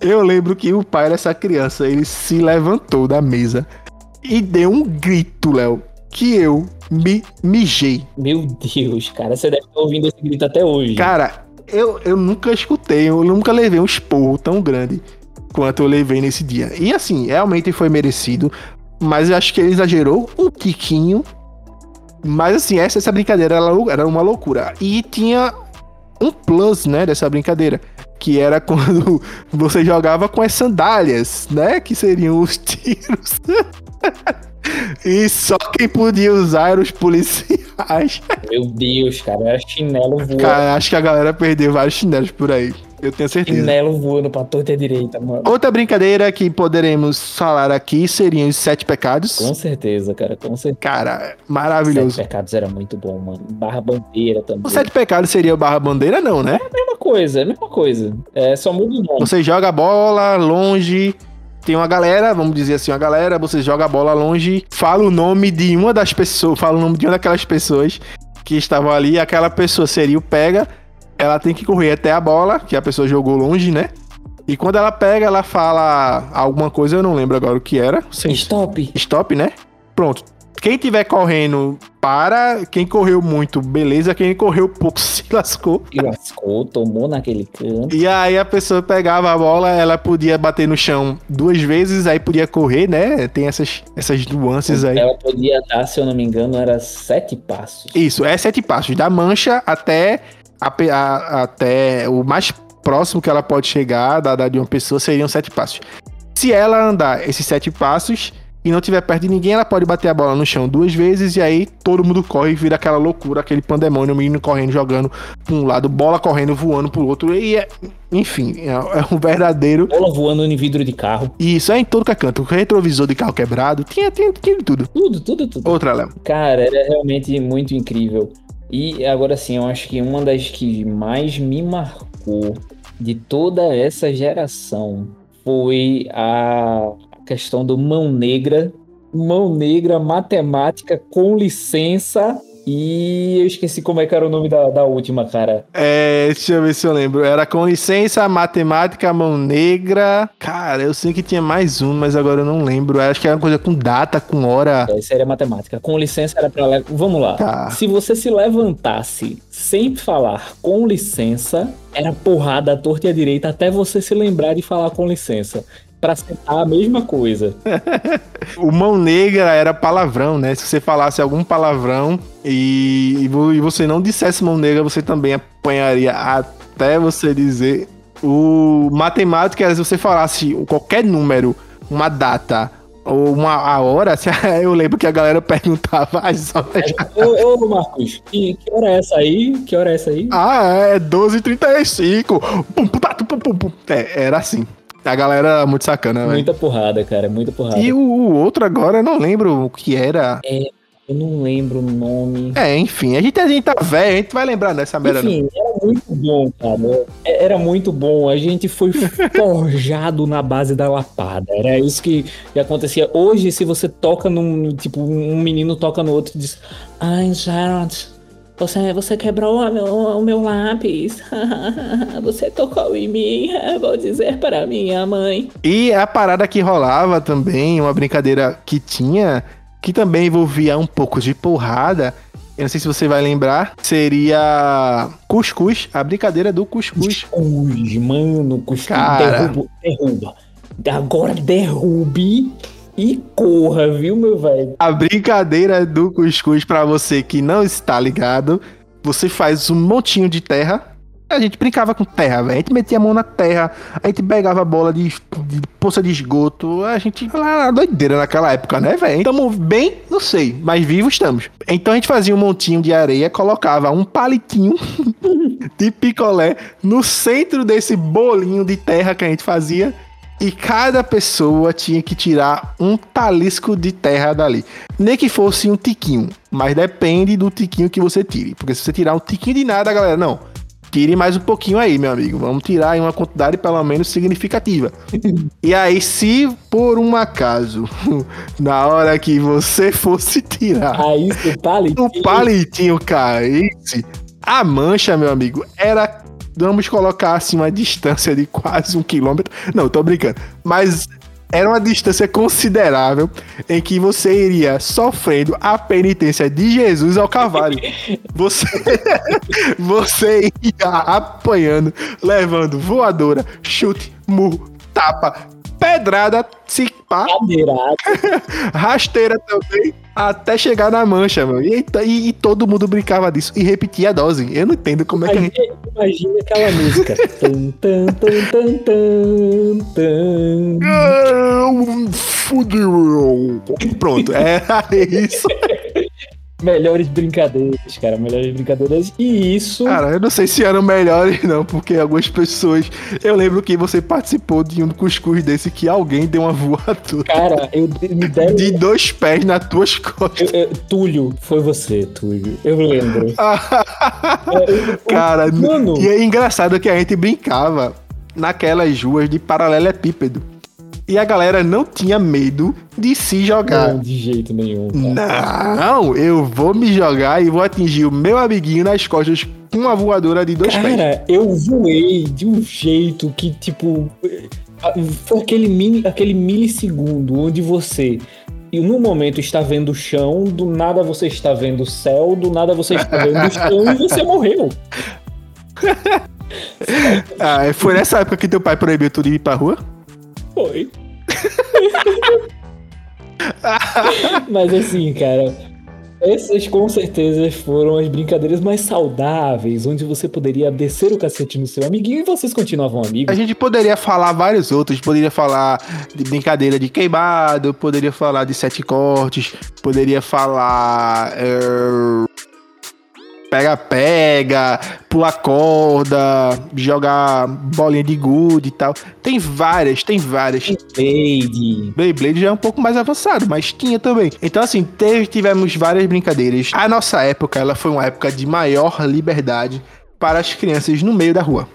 B: Eu lembro que o pai dessa criança, ele se levantou da mesa e deu um grito, Léo, que eu me mijei.
C: Meu Deus, cara. Você deve estar ouvindo esse grito até hoje.
B: Cara, eu, eu nunca escutei, eu nunca levei um esporro tão grande quanto eu levei nesse dia. E assim, realmente foi merecido, mas eu acho que ele exagerou um tiquinho. Mas assim, essa, essa brincadeira era, uma loucura. E tinha um plus, né, dessa brincadeira. Que era [LAUGHS] quando você jogava com as sandálias, né? Que seriam os tiros. [LAUGHS] e só quem podia usar eram os policiais.
C: Meu Deus, cara. Era chinelo voando.
B: Cara, acho que a galera perdeu vários chinelos por aí. Eu tenho certeza.
C: Chinelo voando pra torta direita, mano.
B: Outra brincadeira que poderemos falar aqui seriam os sete pecados.
C: Com certeza, cara. Com certeza.
B: Cara,
C: Sete
B: maravilhoso.
C: Pecados era muito bom, mano. Barra bandeira também.
B: O sete pecados seria barra bandeira, não, né?
C: Mesma coisa, é a mesma coisa. É, só muda o nome.
B: Você joga a bola longe, tem uma galera, vamos dizer assim, uma galera, você joga a bola longe, fala o nome de uma das pessoas, fala o nome de uma daquelas pessoas que estavam ali, aquela pessoa seria o pega, ela tem que correr até a bola, que a pessoa jogou longe, né? E quando ela pega, ela fala alguma coisa, eu não lembro agora o que era. Sim.
C: Stop.
B: Stop, né? Pronto. Quem tiver correndo, para. Quem correu muito, beleza. Quem correu pouco, [LAUGHS] se lascou.
C: E lascou, tomou naquele canto.
B: E aí a pessoa pegava a bola, ela podia bater no chão duas vezes, aí podia correr, né? Tem essas, essas nuances aí.
C: Ela podia dar, se eu não me engano, era sete passos.
B: Isso, é sete passos. Da mancha até, a a- até o mais próximo que ela pode chegar da, da de uma pessoa seriam sete passos. Se ela andar esses sete passos e não tiver perto de ninguém, ela pode bater a bola no chão duas vezes e aí todo mundo corre e vira aquela loucura, aquele pandemônio, o menino correndo, jogando pra um lado, bola correndo, voando pro outro. E é, enfim, é, é um verdadeiro.
C: Bola voando em vidro de carro.
B: Isso é em todo que é canto. Retrovisor de carro quebrado, tinha, tinha, tinha tudo.
C: Tudo, tudo, tudo.
B: Outra, Léo.
C: Cara, era realmente muito incrível. E agora sim, eu acho que uma das que mais me marcou de toda essa geração foi a questão do mão negra. Mão negra, matemática, com licença. E eu esqueci como é que era o nome da, da última, cara.
B: É, deixa eu ver se eu lembro. Era com licença, matemática, mão negra. Cara, eu sei que tinha mais um, mas agora eu não lembro. Acho que era uma coisa com data, com hora.
C: Essa era matemática. Com licença era pra. Vamos lá.
B: Tá.
C: Se você se levantasse sem falar com licença, era porrada à torta e à direita até você se lembrar de falar com licença. Pra sentar a mesma coisa. [LAUGHS]
B: O mão negra era palavrão, né? Se você falasse algum palavrão e, e vo- você não dissesse mão negra, você também apanharia até você dizer. O matemática era se você falasse qualquer número, uma data ou uma a hora, [LAUGHS] eu lembro que a galera perguntava as horas.
C: ô, ô, Marcos, que, que hora é essa aí? Que hora é essa aí?
B: Ah, é 12h35. Pum, pum, pum, pum, pum. É, era assim. A galera era muito sacana, velho.
C: Muita porrada, cara, muita porrada.
B: E o, o outro agora, eu não lembro o que era.
C: Eu não lembro o nome.
B: É, enfim, a gente, a gente tá velho, a gente vai lembrar dessa merda.
C: Enfim, era muito bom, cara. É- Era muito bom. A gente foi [LAUGHS] forjado na base da lapada. Era isso que, que acontecia. Hoje, se você toca num. Tipo, um menino toca no outro e diz: Ai, Gerard, você, você quebrou o meu, o meu lápis. [LAUGHS] você tocou em mim. [LAUGHS] Vou dizer para minha mãe.
B: E a parada que rolava também, uma brincadeira que tinha, que também envolvia um pouco de porrada. Eu não sei se você vai lembrar, seria cuscuz, a brincadeira do cuscuz.
C: Cuscuz, mano, cuscuz.
B: Cara.
C: Derruba, derruba. Agora derrube e corra, viu, meu velho?
B: A brincadeira do cuscuz, pra você que não está ligado, você faz um montinho de terra. A gente brincava com terra, velho. A gente metia a mão na terra, a gente pegava a bola de, de poça de esgoto. A gente lá doideira naquela época, né, velho? Estamos bem, não sei, mas vivos estamos. Então a gente fazia um montinho de areia, colocava um palitinho [LAUGHS] de picolé no centro desse bolinho de terra que a gente fazia. E cada pessoa tinha que tirar um talisco de terra dali. Nem que fosse um tiquinho. Mas depende do tiquinho que você tire. Porque se você tirar um tiquinho de nada, galera, não. Tire mais um pouquinho aí, meu amigo. Vamos tirar em uma quantidade pelo menos significativa. [LAUGHS] e aí, se por um acaso, [LAUGHS] na hora que você fosse tirar
C: Aí você tá ali.
B: o palitinho caísse, a mancha, meu amigo, era. Vamos colocar assim uma distância de quase um quilômetro. Não, tô brincando. Mas era uma distância considerável em que você iria sofrendo a penitência de Jesus ao cavalo. [LAUGHS] Você, [LAUGHS] você ia apanhando, levando voadora, chute, murro, tapa, pedrada, se pá, [LAUGHS] rasteira também, até chegar na mancha, mano. E, e- e todo mundo brincava disso e repetia a dose. Eu não entendo como é que a gente.
C: Imagina, imagina aquela música. Tum, tum, tum, tum, tum, tum.
B: Fudeu. Pronto, era [LAUGHS] isso.
C: Melhores brincadeiras, cara. Melhores brincadeiras. E isso.
B: Cara, eu não sei se eram melhores, não, porque algumas pessoas. Eu lembro que você participou de um cuscuz desse que alguém deu uma voadora
C: Cara, eu me deram.
B: de dois pés nas tuas costas.
C: eu- eu- Túlio, foi você, Túlio. Eu lembro. É, [LAUGHS] eu-
B: Cara,
C: Mano.
B: e é engraçado que a gente brincava naquelas ruas de paralelepípedo. E a galera não tinha medo de se jogar.
C: Não, de jeito nenhum. cara.
B: Não, eu vou me jogar e vou atingir o meu amiguinho nas costas com uma voadora de dois pés.
C: Cara, eu voei de um jeito que, tipo. Foi aquele, mini, aquele milissegundo onde você. E no momento está vendo o chão, do nada você está vendo o céu, do nada você está vendo o chão e você morreu. [LAUGHS]
B: Ah, foi nessa época que teu pai proibiu tu de ir pra rua?
C: Foi. [LAUGHS] Mas assim, cara, essas com certeza foram as brincadeiras mais saudáveis, onde você poderia descer o cacete no seu amiguinho e vocês continuavam
B: A
C: amigos.
B: gente poderia falar vários outros, poderia falar de brincadeira de queimado, poderia falar de sete cortes, poderia falar. eh, Pega-pega, pular corda, jogar bolinha de gude e tal. Tem várias, tem várias.
C: Blade.
B: Beyblade já é um pouco mais avançado, mas tinha também. Então, assim, teve, tivemos várias brincadeiras. A nossa época, ela foi uma época de maior liberdade para as crianças no meio da rua.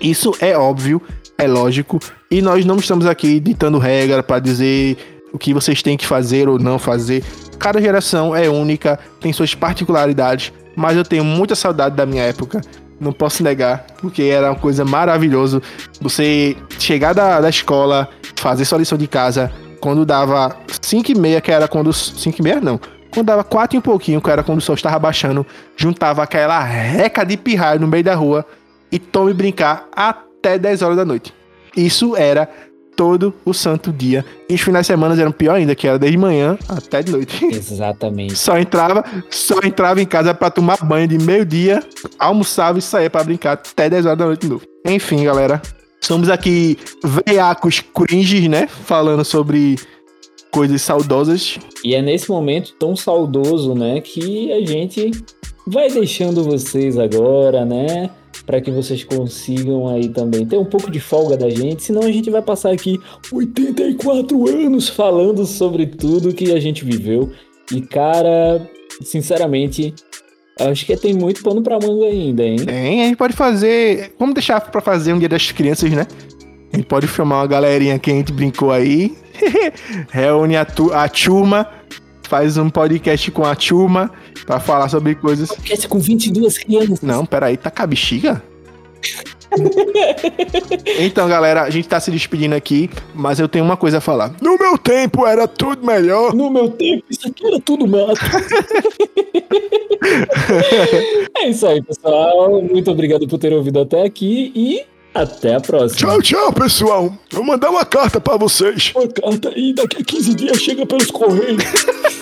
B: Isso é óbvio, é lógico, e nós não estamos aqui ditando regra para dizer o que vocês têm que fazer ou não fazer. Cada geração é única, tem suas particularidades, mas eu tenho muita saudade da minha época. Não posso negar, porque era uma coisa maravilhosa. Você chegar da, da escola, fazer sua lição de casa, quando dava 5 e meia, que era quando... 5 e meia não. Quando dava 4 e um pouquinho, que era quando o sol estava baixando, juntava aquela reca de pirraia no meio da rua e tome brincar até 10 horas da noite. Isso era todo o santo dia. E os finais de semana eram pior ainda, que era desde manhã até de noite. [LAUGHS]
C: Exatamente.
B: Só entrava, só entrava em casa pra tomar banho de meio-dia, almoçava e saía pra brincar até 10 horas da noite de novo. Enfim, galera. Somos aqui veiacos cringes, né? Falando sobre coisas saudosas.
C: E é nesse momento tão saudoso, né, que a gente vai deixando vocês agora, né, para que vocês consigam aí também ter um pouco de folga da gente, senão a gente vai passar aqui 84 anos falando sobre tudo que a gente viveu. E cara, sinceramente, acho que tem muito pano pra manga ainda, hein?
B: Tem, a gente pode fazer. Vamos deixar pra fazer um dia das crianças, né? A gente pode filmar uma galerinha que a gente brincou aí. [LAUGHS] Reúne a, tu, a turma, faz um podcast com a turma pra falar sobre coisas.
C: Podcast com 22 crianças.
B: Não, peraí, tá com a bexiga? [LAUGHS] então, galera, a gente tá se despedindo aqui, mas eu tenho uma coisa a falar. No meu tempo era tudo melhor.
C: No meu tempo, isso aqui era tudo mato. [LAUGHS] é isso aí, pessoal. Muito obrigado por ter ouvido até aqui e até a próxima.
B: Tchau, tchau, pessoal. Vou mandar uma carta pra vocês.
C: Uma carta aí, daqui a 15 dias chega pelos correios. [LAUGHS]